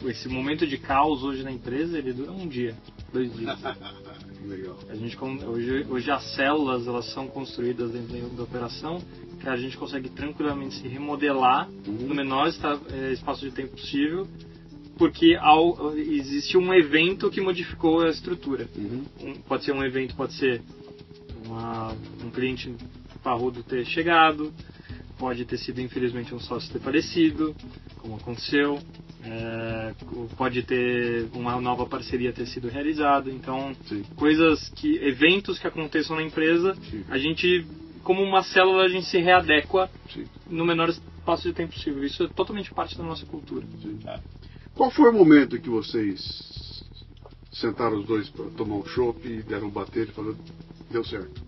o- esse momento de caos hoje na empresa, ele dura um dia, dois dias. Legal. A gente, hoje, hoje as células elas são construídas dentro da operação que a gente consegue tranquilamente se remodelar Uhum. no menor eh, espaço de tempo possível, porque ao, existe um evento que modificou a estrutura. Uhum. Um- pode ser um evento, pode ser uma- um cliente parrudo ter chegado, pode ter sido infelizmente um sócio ter falecido, como aconteceu, é, pode ter uma nova parceria ter sido realizada, então Sim. coisas que eventos que aconteçam na empresa, Sim. a gente como uma célula a gente se readequa Sim. no menor espaço de tempo possível. Isso é totalmente parte da nossa cultura. Qual foi o momento que vocês sentaram os dois para tomar um chopp e deram um bater e falaram, deu certo?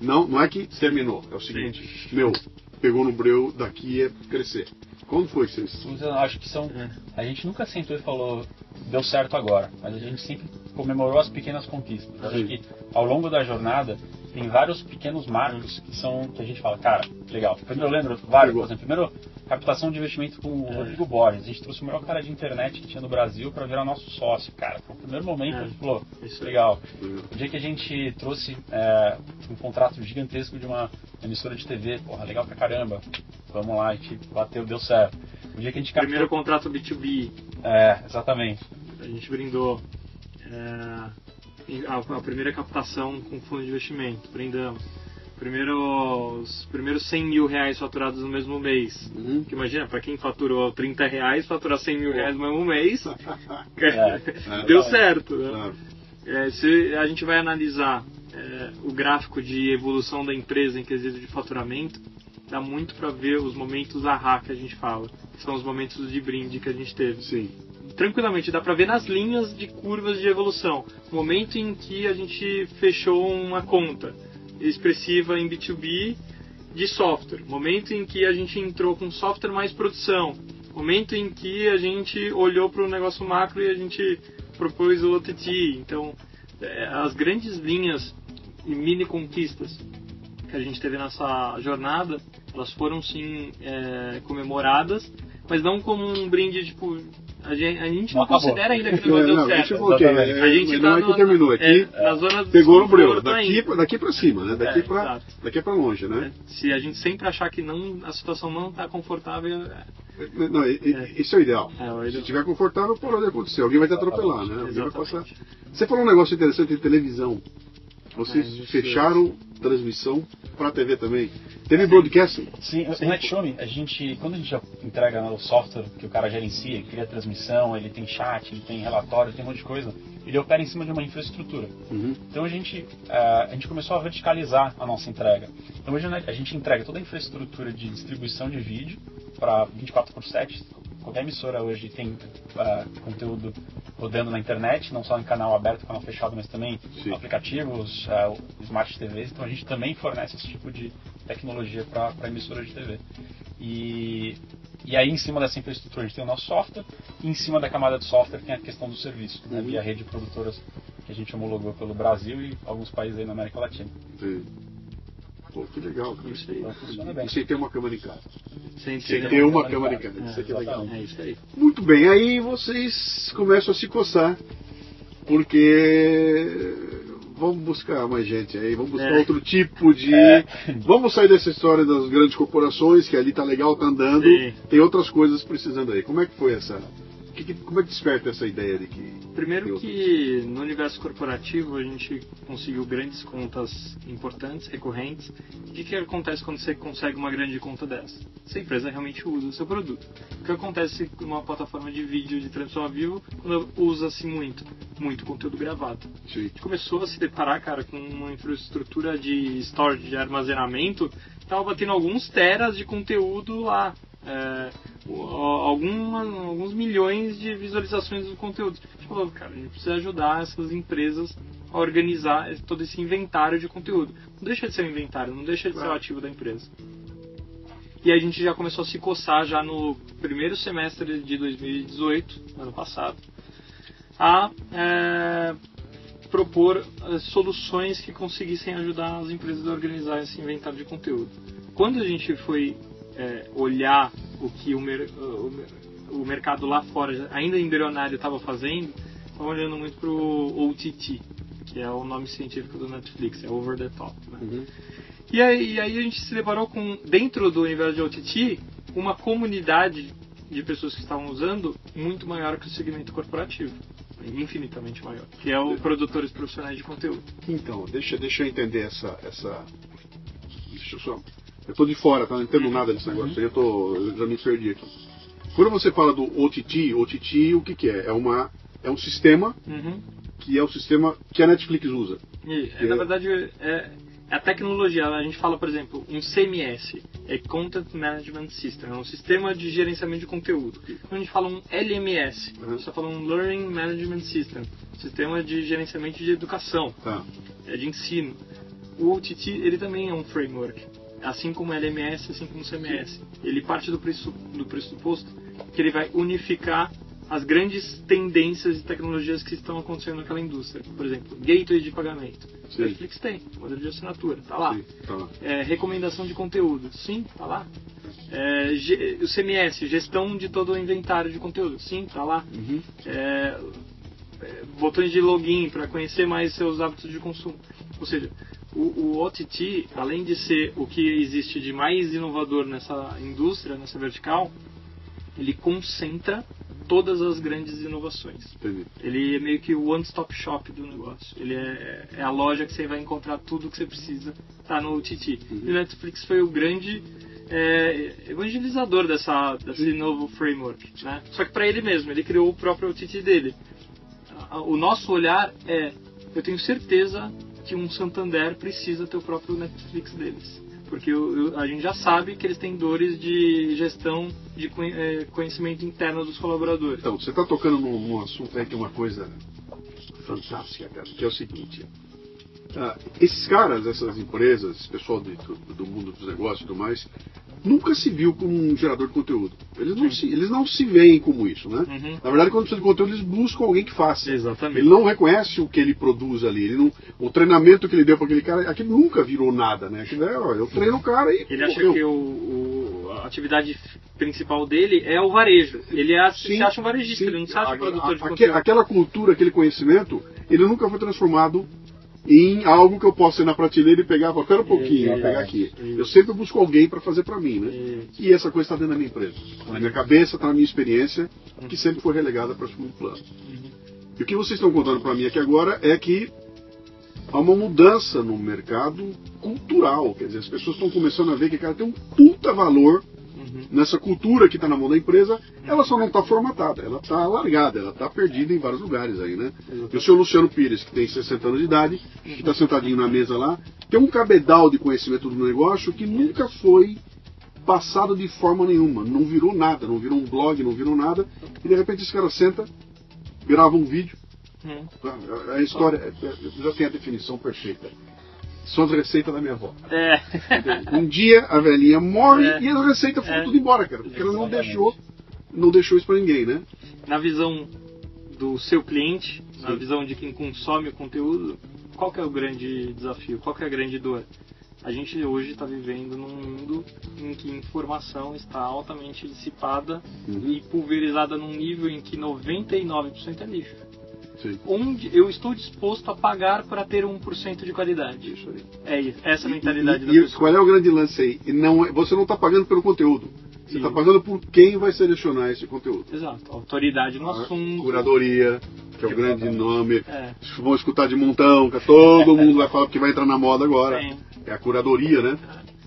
Não, não é que terminou. É o seguinte, meu, pegou no breu, daqui é crescer. Quando foi isso? Eu acho que são. A gente nunca sentou e falou, deu certo agora, mas a gente sempre comemorou as pequenas conquistas. Eu acho que ao longo da jornada tem vários pequenos marcos que são que a gente fala, cara, legal. Primeiro eu lembro vários, por exemplo, primeiro captação de investimento com o Rodrigo Borges. A gente trouxe o melhor cara de internet que tinha no Brasil para virar nosso sócio, cara. Foi o primeiro momento a gente falou, isso legal. O dia que a gente trouxe é, um contrato gigantesco de uma emissora de TV, porra, legal pra caramba. Vamos lá, a gente bateu, deu certo. O dia que a gente captou... Primeiro contrato B2B. É, exatamente. A gente brindou é, a, a, primeira captação com fundo de investimento, brindamos. Primeiro, os primeiros 100 mil reais faturados no mesmo mês. Uhum. Que imagina, para quem faturou 30 reais, faturar 100 mil reais no mesmo mês, é, deu certo. Né? É, se a gente vai analisar é, o gráfico de evolução da empresa em quesito de faturamento, dá muito para ver os momentos ahá que a gente fala, que são os momentos de brinde que a gente teve. Sim. Tranquilamente, dá para ver nas linhas de curvas de evolução. Momento em que a gente fechou uma conta expressiva em B2B de software. Momento em que a gente entrou com software mais produção. Momento em que a gente olhou para o negócio macro e a gente propôs o OTT. Então, é, as grandes linhas e mini conquistas que a gente teve nessa jornada, elas foram sim é, comemoradas, mas não como um brinde tipo a gente, a gente não, não considera ainda que o negócio deu certo. Voltei, é, a gente não tá é que terminou, aqui é, na zona pegou no breu, daqui, daqui para cima, né? daqui é, para daqui para longe, né? É, se a gente sempre achar que não, a situação não está confortável, é, não, isso é o ideal. Se estiver confortável, pode acontecer. Alguém vai te atropelar, né? Alguém vai passar. Você falou um negócio interessante de televisão. Vocês fecharam transmissão para a TV também. Teve broadcasting? Sim, o NetShowme, a gente, quando a gente entrega o software que o cara gerencia, ele cria transmissão, ele tem chat, ele tem relatório, tem um monte de coisa, ele opera em cima de uma infraestrutura. Uhum. Então a gente, uh, a gente começou a verticalizar a nossa entrega. Então hoje a gente entrega toda a infraestrutura de distribuição de vídeo para 24 por 7, qualquer emissora hoje tem uh, conteúdo rodando na internet, não só em canal aberto, canal fechado, mas também Sim. aplicativos, uh, smart TVs. Então a gente também fornece esse tipo de tecnologia para emissoras de TV. E, e aí em cima dessa infraestrutura a gente tem o nosso software e em cima da camada de software tem a questão do serviço, né, uhum. via rede de produtoras que a gente homologou pelo Brasil e alguns países aí na América Latina. Sim. Pô, que legal, cara. Isso aí. Bem. Sem ter uma câmera em casa. Sem, Sem ter uma câmera em casa. Isso aqui é legal. É isso aí. Muito bem, aí vocês começam a se coçar, porque vamos buscar mais gente aí, vamos buscar é. outro tipo de. É. Vamos sair dessa história das grandes corporações, que ali tá legal, tá andando. Sim. Tem outras coisas precisando aí. Como é que foi essa que, que, como é que desperta essa ideia de que. Primeiro que no universo corporativo a gente conseguiu grandes contas importantes, recorrentes. O que, que acontece quando você consegue uma grande conta dessa? Se a empresa realmente usa o seu produto. O que acontece com uma plataforma de vídeo de transmissão ao vivo quando usa-se muito? Muito conteúdo gravado. Sim. A gente começou a se deparar, cara, com uma infraestrutura de storage, de armazenamento, estava batendo alguns teras de conteúdo lá é, alguma, alguns milhões de visualizações do conteúdo. A gente falou, cara, a gente precisa ajudar essas empresas a organizar todo esse inventário de conteúdo. Não deixa de ser um inventário, não deixa de ser o ativo da empresa. E a gente já começou a se coçar já no primeiro semestre de 2018, ano passado, a é, propor é, soluções que conseguissem ajudar as empresas a organizar esse inventário de conteúdo. Quando a gente foi é, olhar o que o, mer o, o, mercado lá fora, ainda embrionário, estava fazendo, estava olhando muito para o OTT, que é o nome científico do Netflix, é Over the Top. Né? Uhum. E, aí, e aí a gente se deparou com, dentro do universo de OTT, uma comunidade de pessoas que estavam usando muito maior que o segmento corporativo infinitamente maior, que é o produtores profissionais de conteúdo. Então, deixa, deixa eu entender essa, essa deixa eu só eu tô de fora, tá? Não entendo uhum. nada desse negócio aí, eu, tô, eu já me perdi aqui. Quando você fala do OTT, OTT o que, que é? É, uma, é um sistema uhum. que é o sistema que a Netflix usa. E, é, na verdade, é, é a tecnologia. A gente fala, por exemplo, um CMS, é Content Management System, é um sistema de gerenciamento de conteúdo. Quando a gente fala um LMS, uhum. a gente está falando um Learning Management System, sistema de gerenciamento de educação, tá. é de ensino. O OTT, ele também é um framework assim como LMS, assim como CMS. Ele parte do, do pressuposto que ele vai unificar as grandes tendências e tecnologias que estão acontecendo naquela indústria. Por exemplo, gateway de pagamento. Sim. Netflix tem, modelo de assinatura, tá lá. Sim, tá lá. É, recomendação de conteúdo, sim, tá lá. É, o CMS, gestão de todo o inventário de conteúdo, sim, tá lá. Uhum. É, é, botões de login para conhecer mais seus hábitos de consumo. Ou seja, o, o OTT, além de ser o que existe de mais inovador nessa indústria, nessa vertical, ele concentra todas as grandes inovações. Entendi. Ele é meio que o one-stop shop do negócio. Ele é, é a loja que você vai encontrar tudo que você precisa, tá no OTT. Uhum. E o Netflix foi o grande é, evangelizador dessa, desse novo framework. Né? Só que para ele mesmo, ele criou o próprio OTT dele. O nosso olhar é, eu tenho certeza que um Santander precisa ter o próprio Netflix deles. Porque o- o- a gente já sabe que eles têm dores de gestão de é, conhecimento interno dos colaboradores. Então, você está tocando num, num assunto aí que é uma coisa fantástica, cara, que é o seguinte. Ah, esses caras, essas empresas, esse pessoal de- do, do mundo dos negócios e tudo mais, nunca se viu como um gerador de conteúdo. Eles não, se, eles não se veem como isso, né? Uhum. Na verdade, quando precisa de conteúdo, eles buscam alguém que faça. Exatamente. Ele não reconhece o que ele produz ali. Ele não, o treinamento que ele deu para aquele cara, aquilo nunca virou nada, né? Aquilo é, ó, eu treino o cara e. Ele acha que o, o- a atividade principal dele é o varejo. Ele é, Sim, se acha um varejista, sim. ele não se acha A- um produtor de a- aque- conteúdo. Aquela cultura, aquele conhecimento, ele nunca foi transformado em algo que eu possa ir na prateleira e pegar, espera um pouquinho, vou pegar aqui. Eu sempre busco alguém para fazer para mim, né? E essa coisa está dentro da minha empresa. Na minha cabeça, está na minha experiência, que sempre foi relegada para segundo plano. E o que vocês estão contando para mim aqui agora é que há uma mudança no mercado cultural. Quer dizer, as pessoas estão começando a ver que cara tem um puta valor Uhum. nessa cultura que está na mão da empresa. Ela só não está formatada, ela está largada, ela está perdida em vários lugares aí, né? E o senhor Luciano Pires, que tem 60 anos de idade, que está sentadinho na mesa lá, tem um cabedal de conhecimento do negócio que nunca foi passado de forma nenhuma. Não virou nada, não virou um blog, não virou nada. E de repente esse cara senta, grava um vídeo. Uhum. A, a história é- é- já tem a definição perfeita. São as receitas da minha avó. É. Um dia a velhinha morre É. e as receitas foram É. tudo embora, cara. Porque ela não Exatamente. deixou, não deixou isso pra ninguém, né? Na visão do seu cliente, na Sim. visão de quem consome o conteúdo, qual que é o grande desafio? Qual que é a grande dor? A gente hoje está vivendo num mundo em que informação está altamente dissipada Uhum. e pulverizada num nível em que 99% é lixo. Sim. Onde eu estou disposto a pagar para ter 1% de qualidade? Isso aí. É isso, essa é a mentalidade e, da e pessoa. qual é o grande lance aí? E Não, é- você não está pagando pelo conteúdo. Você está pagando por quem vai selecionar esse conteúdo. Exato, autoridade no A assunto. Curadoria, que é o grande nome. É, Vão escutar de montão, que todo mundo vai falar que vai entrar na moda agora. tem. É a curadoria, né?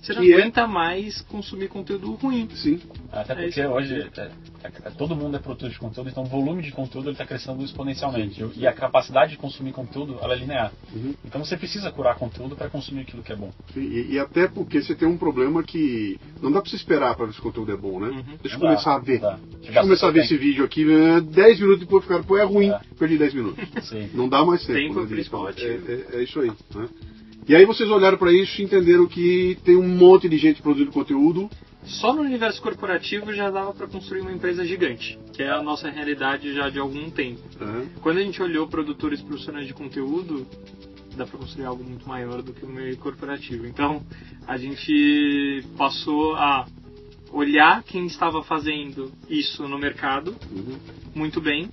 Você não Que é- aguenta mais consumir conteúdo ruim. Sim. Até É porque isso. hoje é, é, é, todo mundo é produtor de conteúdo, então o volume de conteúdo está crescendo exponencialmente. E a capacidade de consumir conteúdo ela é linear. Uhum. Então você precisa curar conteúdo para consumir aquilo que é bom. Sim, E, e até porque você tem um problema que não dá pra você esperar pra ver se o conteúdo é bom, né? Uhum. Deixa eu Não começar dá, a ver. dá. Deixa eu começar a ver esse vídeo aqui, né, 10 minutos depois ficaram, pô, é ruim, É. perdi 10 minutos. Sim. Não dá mais tempo. Tempo é né, principal. É, é- é isso aí. Né? E aí vocês olharam pra isso e entenderam que tem um monte de gente produzindo conteúdo. Só no universo corporativo já dava para construir uma empresa gigante, que é a nossa realidade já de algum tempo. né? Quando a gente olhou produtores profissionais de conteúdo, dá para construir algo muito maior do que o meio corporativo. Então, a gente passou a olhar quem estava fazendo isso no mercado Uhum. muito bem.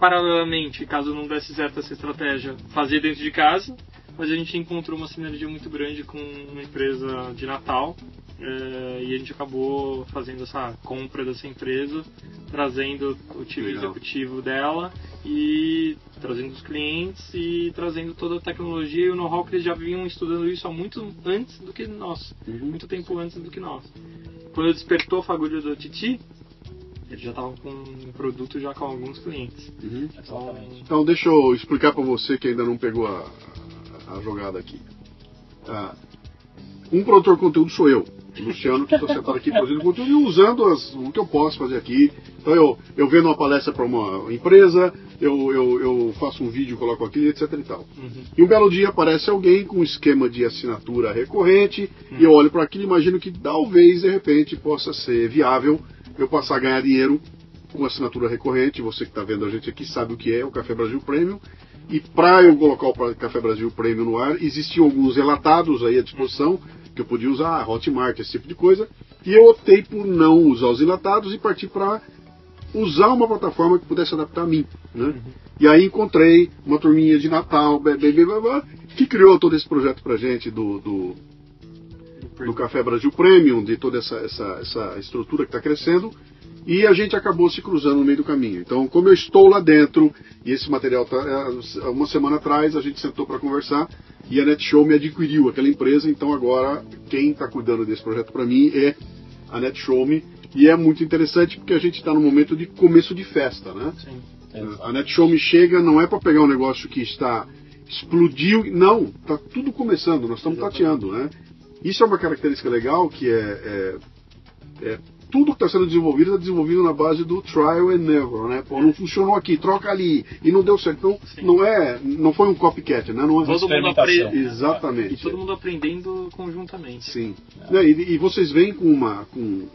Paralelamente, caso não desse certo essa estratégia, fazer dentro de casa. Mas a gente encontrou uma sinergia muito grande com uma empresa de Natal eh, e a gente acabou fazendo essa compra dessa empresa, trazendo o time Legal. executivo dela e trazendo os clientes e trazendo toda a tecnologia e o know-how que eles já vinham estudando isso há muito antes do que nós, Uhum. muito tempo antes do que nós. Quando despertou a fagulha do Titi, ele já estava com um produto já com alguns clientes. Uhum. Exatamente. Então deixa eu explicar pra você que ainda não pegou a, a jogada aqui. Ah, um produtor de conteúdo sou eu. Luciano, que estou sentado aqui produzindo conteúdo e usando as, o que eu posso fazer aqui. Então eu, eu vendo uma palestra para uma empresa, eu, eu, eu, faço um vídeo, coloco aqui, etc e tal. Uhum. E um belo dia aparece alguém com um esquema de assinatura recorrente uhum. e eu olho para aquilo e imagino que talvez, de repente, possa ser viável eu passar a ganhar dinheiro com assinatura recorrente. Você que está vendo a gente aqui sabe o que é o Café Brasil Premium. E para eu colocar o Café Brasil Premium no ar, existiam alguns relatados aí à disposição que eu podia usar, Hotmart, esse tipo de coisa. E eu optei por não usar os enlatados e partir para usar uma plataforma que pudesse adaptar a mim. Né? E aí encontrei uma turminha de Natal, blá, blá, blá, que criou todo esse projeto para gente do, do, do, Café Brasil Premium, de toda essa, essa, essa estrutura que está crescendo. E a gente acabou se cruzando no meio do caminho. Então, como eu estou lá dentro, e esse material tá, é, uma semana atrás a gente sentou para conversar, e a Netshow me adquiriu aquela empresa, então agora quem está cuidando desse projeto para mim é a Netshow me e é muito interessante porque a gente está no momento de começo de festa, né? Sim. A Netshow me chega não é para pegar um negócio que está explodiu, não, está tudo começando, nós estamos tateando, né? Isso é uma característica legal que é, é, é tudo que está sendo desenvolvido está desenvolvido na base do trial and error, né? Pô, não funcionou aqui, troca ali e não deu certo. Então Sim. não é, não foi um copycat, né? Não é todo mundo exatamente. E todo mundo aprendendo conjuntamente. Sim. É. E, e, vocês vêm com uma com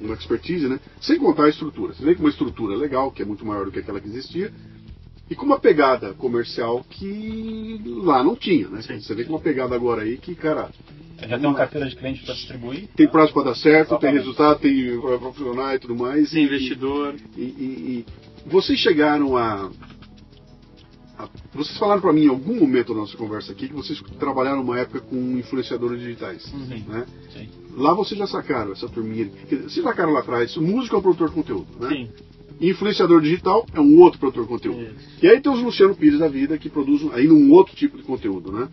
uma expertise, né? Sem contar a estrutura. Vocês vêm com uma estrutura legal, que é muito maior do que aquela que existia. E com uma pegada comercial que lá não tinha, né? Sim. Você vê com uma pegada agora aí que, cara, já tem uma carteira de cliente para distribuir? Tem prazo para dar certo, tem resultado, tem profissional e tudo mais. Tem investidor. E, e, e, vocês chegaram a, a vocês falaram para mim em algum momento da nossa conversa aqui que vocês trabalharam numa época com influenciadores digitais. Sim. Né? Sim. Lá vocês já sacaram essa turminha. Vocês sacaram lá atrás, o músico é um produtor de conteúdo, né? Sim. Influenciador digital é um outro produtor de conteúdo. Isso. E aí tem os Luciano Pires da vida que produzem ainda um outro tipo de conteúdo, né?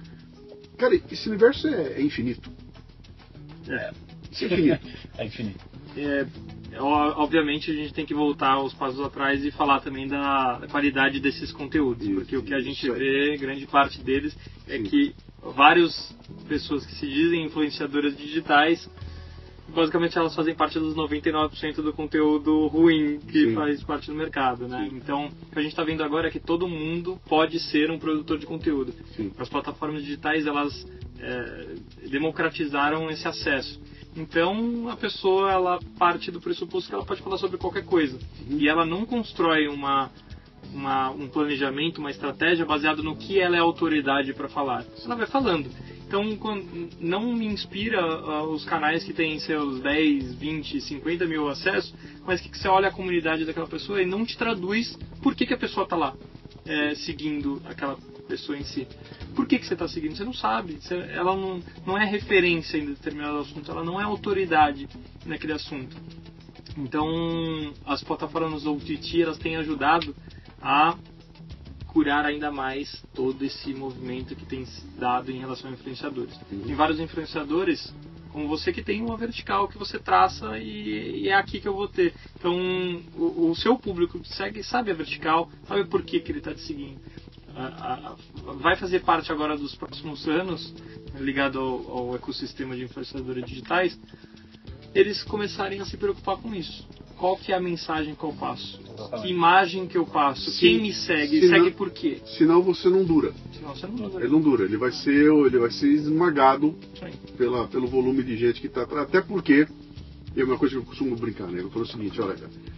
Cara, esse universo é, é infinito. É. Isso é infinito. é infinito. É, obviamente a gente tem que voltar os passos atrás e falar também da qualidade desses conteúdos, isso, porque o que a gente vê, grande parte deles, é Sim. que várias pessoas que se dizem influenciadoras digitais basicamente elas fazem parte dos 99% do conteúdo ruim que Sim. faz parte do mercado, né? Sim. Então, o que a gente está vendo agora é que todo mundo pode ser um produtor de conteúdo. Sim. As plataformas digitais, elas é, democratizaram esse acesso. Então, a pessoa, ela parte do pressuposto que ela pode falar sobre qualquer coisa. Uhum. E ela não constrói uma, uma, um planejamento, uma estratégia baseado no que ela é autoridade para falar. Ela vai falando. Então, não me inspira uh, os canais que têm seus 10, 20, 50 mil acessos, mas que você olha a comunidade daquela pessoa e não te traduz por que, que a pessoa está lá é, seguindo aquela pessoa em si. Por que, que você está seguindo? Você não sabe. Você, ela não, não é referência em determinado assunto, ela não é autoridade naquele assunto. Então, as plataformas OTT elas têm ajudado a curar ainda mais todo esse movimento que tem dado em relação a influenciadores. Tem vários influenciadores, como você, que tem uma vertical que você traça e, e é aqui que eu vou ter. Então, o, o, seu público segue, sabe a vertical, sabe por que, que ele está te seguindo. vai fazer parte agora dos próximos anos, ligado ao, ao ecossistema de influenciadores digitais, eles começarem a se preocupar com isso qual que é a mensagem que eu passo. Que imagem que eu passo, quem me segue, senão, segue por quê? Senão você não dura. Senão você não dura. Ele não dura, ele vai ser, ele vai ser esmagado pela, pelo volume de gente que está até porque é uma coisa que eu costumo brincar, né? Eu falo o seguinte, olha,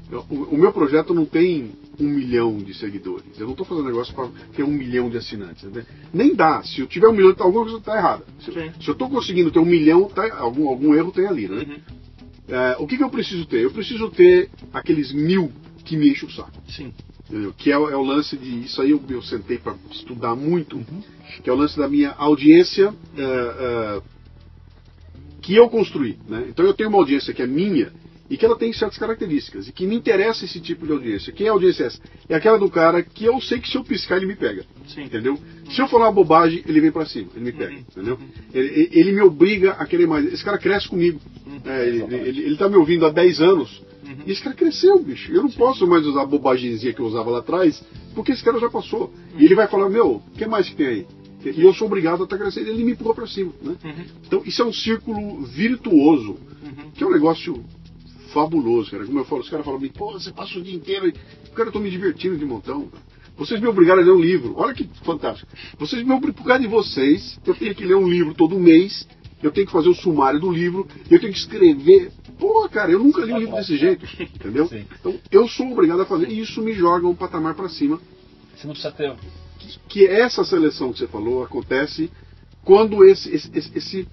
eu, o, o, meu projeto não tem um milhão de seguidores. Eu não estou fazendo negócio para ter um milhão de assinantes. Né? Nem dá. Se eu tiver um milhão, alguma coisa está errada. Se, se eu estou conseguindo ter um milhão, tá, algum, algum erro tem ali, né? Uhum. É, o que, que, eu preciso ter? Eu preciso ter aqueles mil que me enchem o saco. Sim. Entendeu? Que é, é, o lance de. Isso aí eu, eu sentei para estudar muito, uhum. que é o lance da minha audiência é, é, que eu construí. Né? Então eu tenho uma audiência que é minha e que ela tem certas características e que me interessa esse tipo de audiência. Quem é a audiência é essa? É aquela do cara que eu sei que se eu piscar ele me pega. Sim. Entendeu? Uhum. Se eu falar uma bobagem, ele vem para cima, ele me pega. Uhum. Entendeu? Uhum. Ele, ele, me obriga a querer mais. Esse cara cresce comigo. É, ele, ele, ele, tá me ouvindo há 10 anos. Uhum. E esse cara cresceu, bicho. Eu não Sim. posso mais usar a bobagemzinha que eu usava lá atrás, porque esse cara já passou. Uhum. E ele vai falar, meu, o que mais que tem aí? E eu sou obrigado a estar crescendo, ele me empurra para cima. Né? Uhum. Então, isso é um círculo virtuoso, Uhum. que é um negócio fabuloso, cara. Como eu falo, os caras falam, pô, você passa o dia inteiro. aí." Cara, eu tô me divertindo de montão. Vocês me obrigaram a ler um livro. Olha que fantástico. Vocês me por causa de vocês, eu tenho que ler um livro todo mês, eu tenho que fazer o sumário do livro, eu tenho que escrever. Pô, cara, eu nunca li um livro desse jeito, entendeu? Sim. Então, eu sou obrigado a fazer, e isso me joga um patamar para cima Você não precisa ter. que essa seleção que você falou acontece quando esse, esse, esse- esse,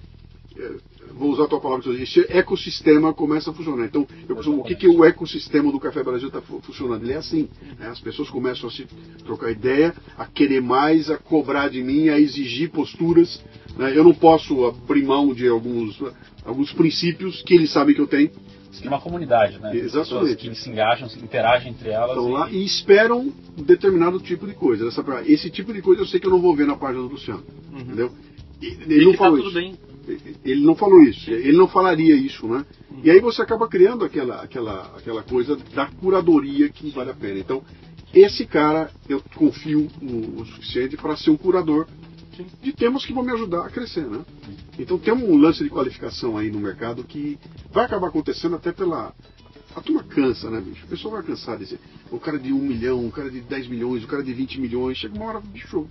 eh, vou usar a tua palavra, esse ecossistema começa a funcionar. Então, eu costumo, o que, que o ecossistema do Café Brasil está funcionando? Ele é assim, né? as pessoas começam a se trocar ideia, a querer mais, a cobrar de mim, a exigir posturas. Né? Eu não posso abrir mão de alguns, alguns princípios que eles sabem que eu tenho. Tem uma comunidade, né? Exatamente. Pessoas que se engajam, se interagem entre elas. Estão e- lá e esperam determinado tipo de coisa. Essa, esse tipo de coisa eu sei que eu não vou ver na página do Luciano. Entendeu? E- Ele E não tá falou tudo isso. bem. Ele não falou isso. Ele não falaria isso, né? E aí você acaba criando aquela, aquela, aquela coisa da curadoria que vale a pena. Então, esse cara eu confio o, o suficiente para ser um curador de temas que vão me ajudar a crescer, né? Então tem um lance de qualificação aí no mercado que vai acabar acontecendo até pela. A turma cansa, né, bicho? O pessoal vai cansar desse. O cara de um milhão, o cara de 10 milhões, o cara de 20 milhões. Chega uma hora, bicho.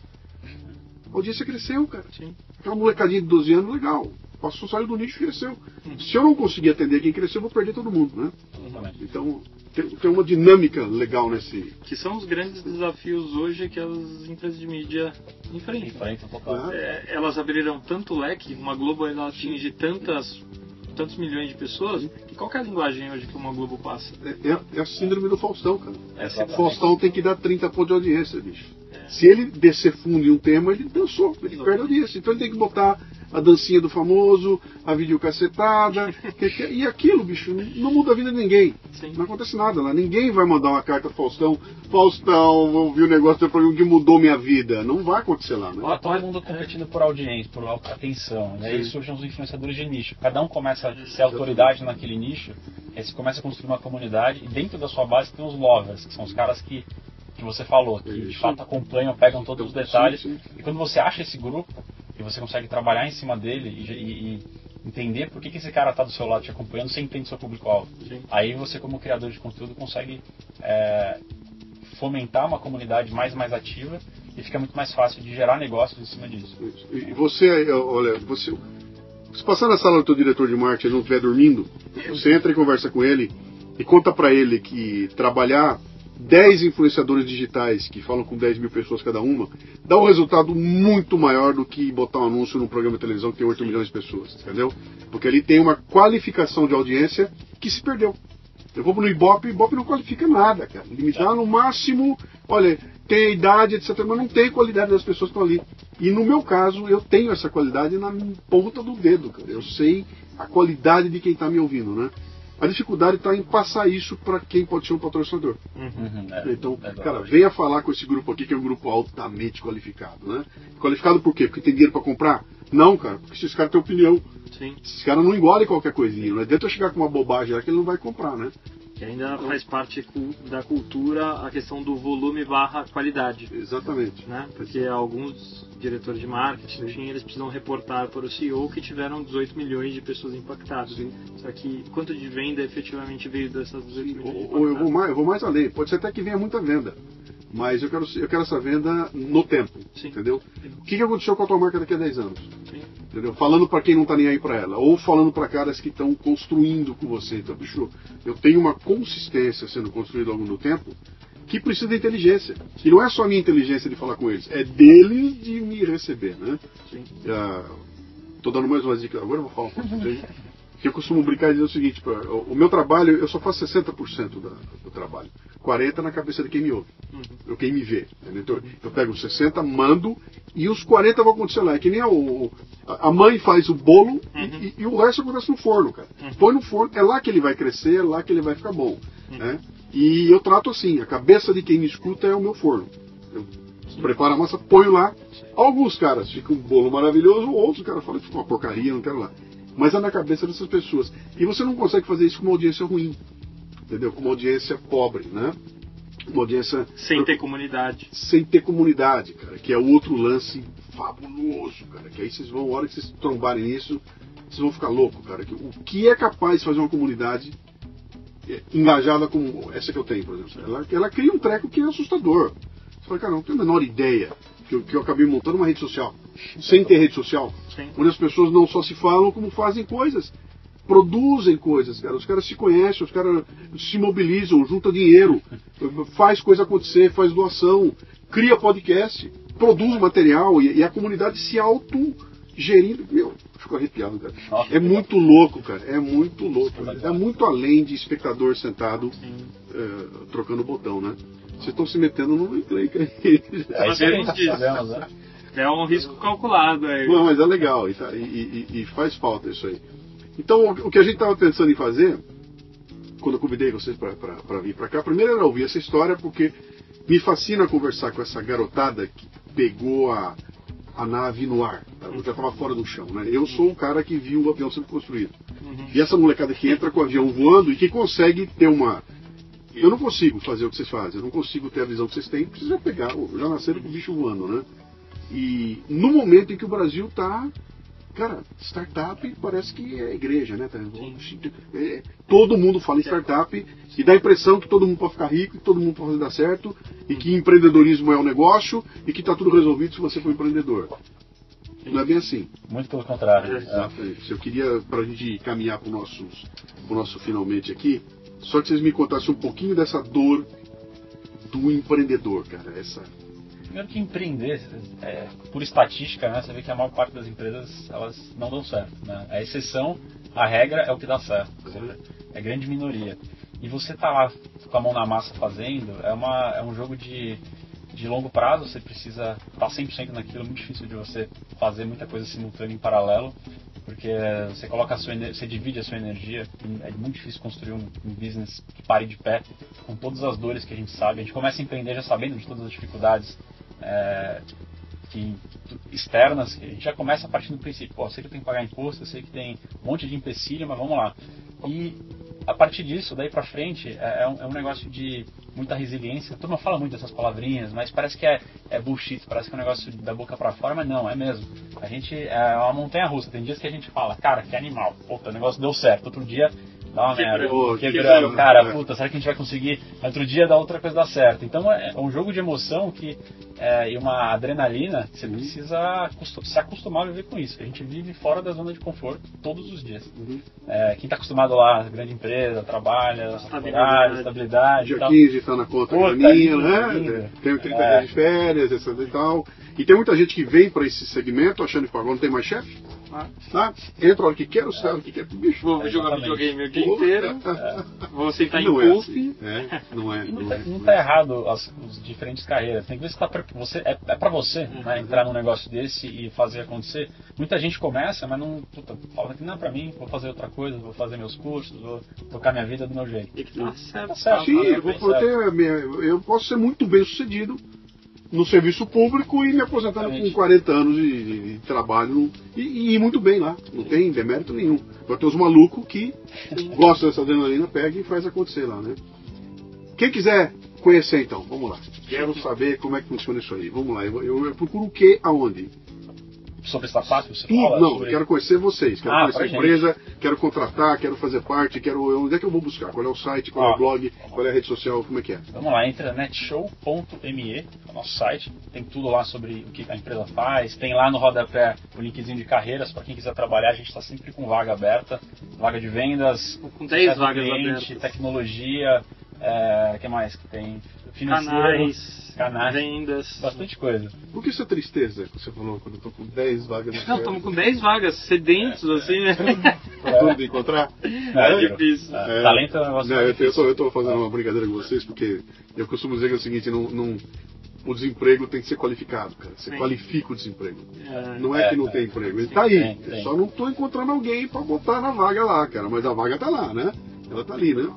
A audiência cresceu, cara. Sim. Aquela molecadinha de 12 anos, legal. Passou, saiu do nicho e cresceu. Se eu não conseguir atender quem cresceu, eu vou perder todo mundo, né? Exatamente. Então, tem, tem uma dinâmica legal nesse. Que são os grandes desafios hoje que as empresas de mídia enfrentam. Enfrenta total. Ah. É, elas abriram tanto leque, uma Globo ela atinge tantas, tantos milhões de pessoas, que qual que é a linguagem hoje que uma Globo passa? É, é- é a síndrome do Faustão, cara. O Exatamente. Faustão tem que dar 30 pontos de audiência, bicho. Se ele descer fundo em um tema, ele dançou, ele perde audiência. Então ele tem que botar a dancinha do famoso, a videocacetada, que- que- e aquilo, bicho, não muda a vida de ninguém. Sim. Não acontece nada lá. Ninguém vai mandar uma carta pro Faustão, Faustão, eu vi o negócio do programa que mudou minha vida. Não vai acontecer lá, né? Tá todo mundo competindo por audiência, por atenção. Né? E aí surgem os influenciadores de nicho. Cada um começa a ser autoridade naquele nicho, aí você começa a construir uma comunidade e dentro da sua base tem os lovers, que são os caras que, que você falou, que de fato acompanham, pegam todos os Sim, detalhes. sim. E quando você acha esse grupo e você consegue trabalhar em cima dele e, e- e entender por que, que esse cara está do seu lado te acompanhando, você entende seu público-alvo. Aí você, como criador de conteúdo, consegue é, fomentar uma comunidade mais mais ativa e fica muito mais fácil de gerar negócios em cima disso. E você, olha, você, se passar na sala do teu diretor de marketing e não estiver dormindo, você entra e conversa com ele e conta pra ele que trabalhar 10 influenciadores digitais que falam com 10 mil pessoas cada uma dá um resultado muito maior do que botar um anúncio num programa de televisão que tem 8 milhões de pessoas, entendeu? Porque ali tem uma qualificação de audiência que se perdeu. Eu vou no Ibope, Ibope não qualifica nada, cara. Dá no máximo, olha, tem a idade, etc., mas não tem qualidade das pessoas que estão ali. E no meu caso, eu tenho essa qualidade na ponta do dedo, cara. Eu sei a qualidade de quem está me ouvindo, né? A dificuldade está em passar isso para quem pode ser um patrocinador. Uhum, é, Então, é cara, venha falar com esse grupo aqui, que é um grupo altamente qualificado, né? Qualificado por quê? Porque tem dinheiro para comprar? Não, cara, porque esses caras têm opinião. Sim. Esses caras não engolem qualquer coisinha. Não adianta eu chegar com uma bobagem lá que ele não vai comprar, né? Que ainda faz parte da cultura a questão do volume barra qualidade. Exatamente. Né? Porque alguns diretores de marketing, enfim, eles precisam reportar para o CEO que tiveram 18 milhões de pessoas impactadas. Sim. Só que quanto de venda efetivamente veio dessas 18 milhões de Ou, ou eu, vou impactadas? mais, eu vou mais além. Pode ser até que venha muita venda. Mas eu quero, eu quero essa venda no tempo. Sim. Entendeu? O que, que aconteceu com a tua marca daqui a 10 anos? Entendeu? Falando para quem não tá nem aí para ela. Ou falando para caras que estão construindo com você. Então, bicho, eu tenho uma consistência sendo construída ao longo do tempo que precisa de inteligência. E não é só a minha inteligência de falar com eles, é deles de me receber, né? Sim. Ah, tô dando mais uma dica, agora eu vou falar um pouco. Que eu costumo brincar e dizer o seguinte, pô, o meu trabalho, eu só faço 60% da, do trabalho. 40% na cabeça de quem me ouve, ou quem me vê. entendeu? Então, eu pego os 60, mando, e os 40 vão acontecer lá. É que nem a, o- a mãe faz o bolo e- e, e o resto acontece no forno, cara. Põe no forno, é lá que ele vai crescer, é lá que ele vai ficar bom. né? E eu trato assim, a cabeça de quem me escuta é o meu forno. Eu preparo a massa, ponho lá. Alguns caras ficam um bolo maravilhoso, outros caras falam que fica uma porcaria, não quero lá. Mas é na cabeça dessas pessoas. E você não consegue fazer isso com uma audiência ruim. Entendeu? Com uma audiência pobre, né? Uma audiência Sem ter comunidade. sem ter comunidade, cara, que é outro lance fabuloso, cara. Que aí vocês vão, a hora que vocês trombarem nisso, vocês vão ficar louco, cara. Que o que é capaz de fazer uma comunidade é, engajada como essa que eu tenho, por exemplo? Ela, ela cria um treco que é assustador. Você fala, cara, não tenho a menor ideia que eu, que eu acabei montando uma rede social, sem ter rede social, Sim. onde as pessoas não só se falam, como fazem coisas. Produzem coisas, cara. Os caras se conhecem, os caras se mobilizam, junta dinheiro, faz coisa acontecer, faz doação, cria podcast, produz material e, e a comunidade se auto-gerindo. Meu, fico arrepiado, cara. Nossa, É muito louco, cara. É muito louco. É muito além de espectador sentado eh, trocando botão, né? Vocês estão se metendo no encrenca aí. É isso que a gente fazemos, né? É um risco calculado aí. Não, mas é legal e, tá- e- e- faz falta isso aí. Então, o que a gente estava pensando em fazer, quando eu convidei vocês para vir para cá, primeiro era ouvir essa história, porque me fascina conversar com essa garotada que pegou a, a nave no ar. tá? Eu já estava fora do chão, né? Eu sou o cara que viu o avião sendo construído. E essa molecada que entra com o avião voando e que consegue ter uma. Eu não consigo fazer o que vocês fazem, eu não consigo ter a visão que vocês têm, porque vocês já pegaram, já nasceram com o bicho voando, né? E no momento em que o Brasil está. Cara, startup parece que é igreja, né? Tá- é, todo mundo fala em startup e dá a impressão que todo mundo pode ficar rico, que todo mundo pode dar certo, e que empreendedorismo é o negócio e que está tudo resolvido se você for empreendedor. Não é bem assim. Muito pelo contrário. É. Exatamente. Eu queria, para a gente caminhar para o nosso, pro nosso finalmente aqui, só que vocês me contassem um pouquinho dessa dor do empreendedor, cara. Essa. Primeiro que empreender, é, por estatística, né, você vê que a maior parte das empresas elas não dão certo. Né? A exceção, a regra é o que dá certo. Seja, é grande minoria. E você tá lá com a mão na massa fazendo, é, uma, é um jogo de, de longo prazo, você precisa estar 100% naquilo, é muito difícil de você fazer muita coisa simultânea em paralelo, porque você coloca sua você divide a sua energia, é muito difícil construir um, um business que pare de pé, com todas as dores que a gente sabe. A gente começa a empreender já sabendo de todas as dificuldades é, que, externas, a gente já começa a partir do princípio, pô, sei que eu tenho que pagar imposto, sei que tem um monte de empecilho, mas vamos lá. E a partir disso, daí pra frente, é, é um, é um negócio de muita resiliência. A turma fala muito dessas palavrinhas, mas parece que é, é bullshit, parece que é um negócio da boca pra fora, mas não, é mesmo. A gente é uma montanha russa. Tem dias que a gente fala, cara, que animal, puta, o negócio deu certo. Outro dia dá uma merda. Quebrou, Quebrando, quebrou, cara, né? puta, será que a gente vai conseguir? Outro dia dá outra coisa dar certo. Então é é um jogo de emoção que é, e uma adrenalina que você precisa acostu- se acostumar a viver com isso. A gente vive fora da zona de conforto todos os dias. É, quem está acostumado lá, grande empresa, trabalha, Estabilidade. estabilidade Dia tal. 15 está na conta Puta, lindo, né? Tem 30 É. dias de férias, etc e tal. E tem muita gente que vem para esse segmento achando que agora não tem mais chefe. Tá? Entra a hora que quer, sai a hora que quer. Bicho, Vou jogar Exatamente. videogame o dia inteiro, vou sentar em não é puff. assim. É, não é. Não Não tá, é, não não tá é. errado as, as diferentes carreiras. Tem que ver se tá pra, você, é, é pra você Uhum. né, entrar num negócio desse e fazer acontecer. Muita gente começa, mas não puta, fala que não é pra mim, vou fazer outra coisa, vou fazer meus cursos, vou tocar minha vida do meu jeito. Que tá certo. Tá certo. Sim, tá eu posso ser muito bem sucedido no serviço público e me aposentando com Exatamente. 40 anos de, de- de trabalho e, e ir muito bem lá. Não tem demérito nenhum. Agora tem os malucos que gostam dessa adrenalina, pega e faz acontecer lá, né? Quem quiser conhecer então, vamos lá. Quero saber como é que funciona isso aí. Vamos lá, eu, eu- eu procuro o que aonde? Sobre startup, você Tudo, fala? não, sobre... eu quero conhecer vocês, quero Ah, conhecer a gente. empresa, quero contratar, quero fazer parte, quero. Onde é que eu vou buscar? Qual é o site, qual é Ó. o blog, qual é a rede social, como é que é? Vamos lá, entra netshow.me, é o nosso site, tem tudo lá sobre o que a empresa faz, tem lá no rodapé o linkzinho de carreiras para quem quiser trabalhar, a gente está sempre com vaga aberta, vaga de vendas, Com 10 sucesso do vagas cliente, abertas. tecnologia, é, que mais que tem? Canais, canais, vendas. bastante coisa. Por que essa tristeza que você falou quando eu tô com 10 vagas Não, estamos com 10 vagas sedentos, assim, né? tudo de encontrar? É difícil. É, É. Talento é um negócio Não, eu, difícil. eu, tô, eu tô fazendo uma brincadeira com vocês porque eu costumo dizer que é o seguinte, não, não- o desemprego tem que ser qualificado, cara. Você Sim. qualifica o desemprego. É, Não é, É, que não é. tem emprego, ele tá aí. Tem, tem. Eu Só não tô encontrando alguém pra botar na vaga lá, cara. Mas a vaga tá lá, né? Ela tá ali, né?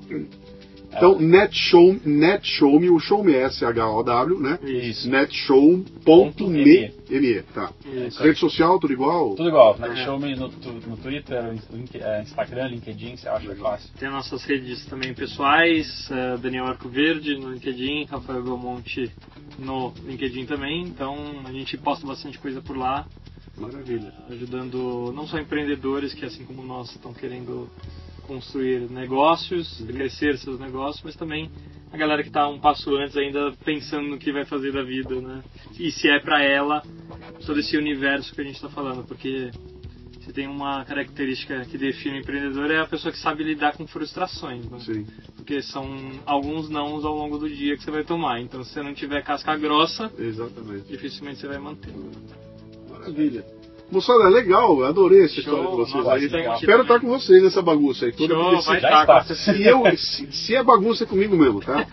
Então, netshow, netshow.me, o show me é S-H-O-W, né? Isso. Netshow.me, M-E, tá. Isso. Rede social, tudo igual? Tudo igual, É. né? Show me no, tu- no Twitter, link- é, Instagram, LinkedIn, você acha fácil. Tem nossas redes também pessoais, eh, Daniel Arco Verde no LinkedIn, Rafael Belmonte no LinkedIn também, então a gente posta bastante coisa por lá. Maravilha. Ajudando não só empreendedores que, assim como nós, estão querendo construir negócios, uhum. crescer seus negócios, mas também a galera que está um passo antes ainda pensando no que vai fazer da vida, né? E se é para ela todo esse universo que a gente está falando, porque se tem uma característica que define o empreendedor é a pessoa que sabe lidar com frustrações, né? Sim. Porque são alguns nãos ao longo do dia que você vai tomar. Então, se você não tiver casca grossa, Exatamente. dificilmente você vai manter. Maravilha. Moçada, é legal, adorei essa história de vocês aí. Espero estar com vocês nessa bagunça aí toda. Show, vai se, estar, se, eu, se, se, é bagunça é comigo mesmo, tá?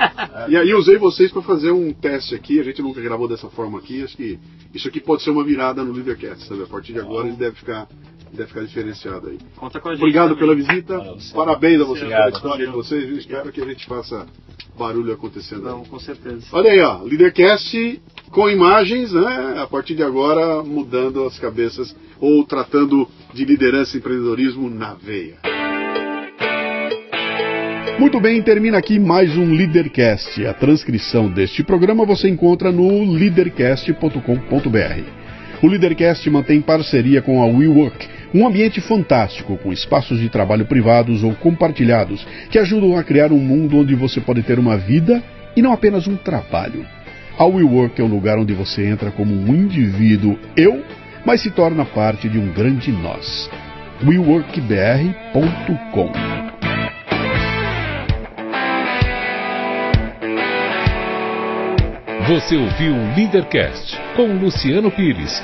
E aí usei vocês para fazer um teste aqui, a gente nunca gravou dessa forma aqui, acho que isso aqui pode ser uma virada no Leadercast, sabe? A partir de agora ele deve ficar deve ficar diferenciado aí. Conta com a gente Obrigado também. pela visita. Valeu, Parabéns a vocês pela história de vocês. Eu espero que a gente faça barulho acontecendo. Não, com certeza. Olha aí, ó, Leadercast com imagens, né? A partir de agora mudando as cabeças ou tratando de liderança e empreendedorismo na veia. Muito bem, termina aqui mais um Leadercast. A transcrição deste programa você encontra no leadercast.com.br. O Leadercast mantém parceria com a WeWork, um ambiente fantástico com espaços de trabalho privados ou compartilhados que ajudam a criar um mundo onde você pode ter uma vida e não apenas um trabalho. A WeWork é o lugar onde você entra como um indivíduo eu, mas se torna parte de um grande nós. WeWorkBR.com Você ouviu o Leadercast com Luciano Pires.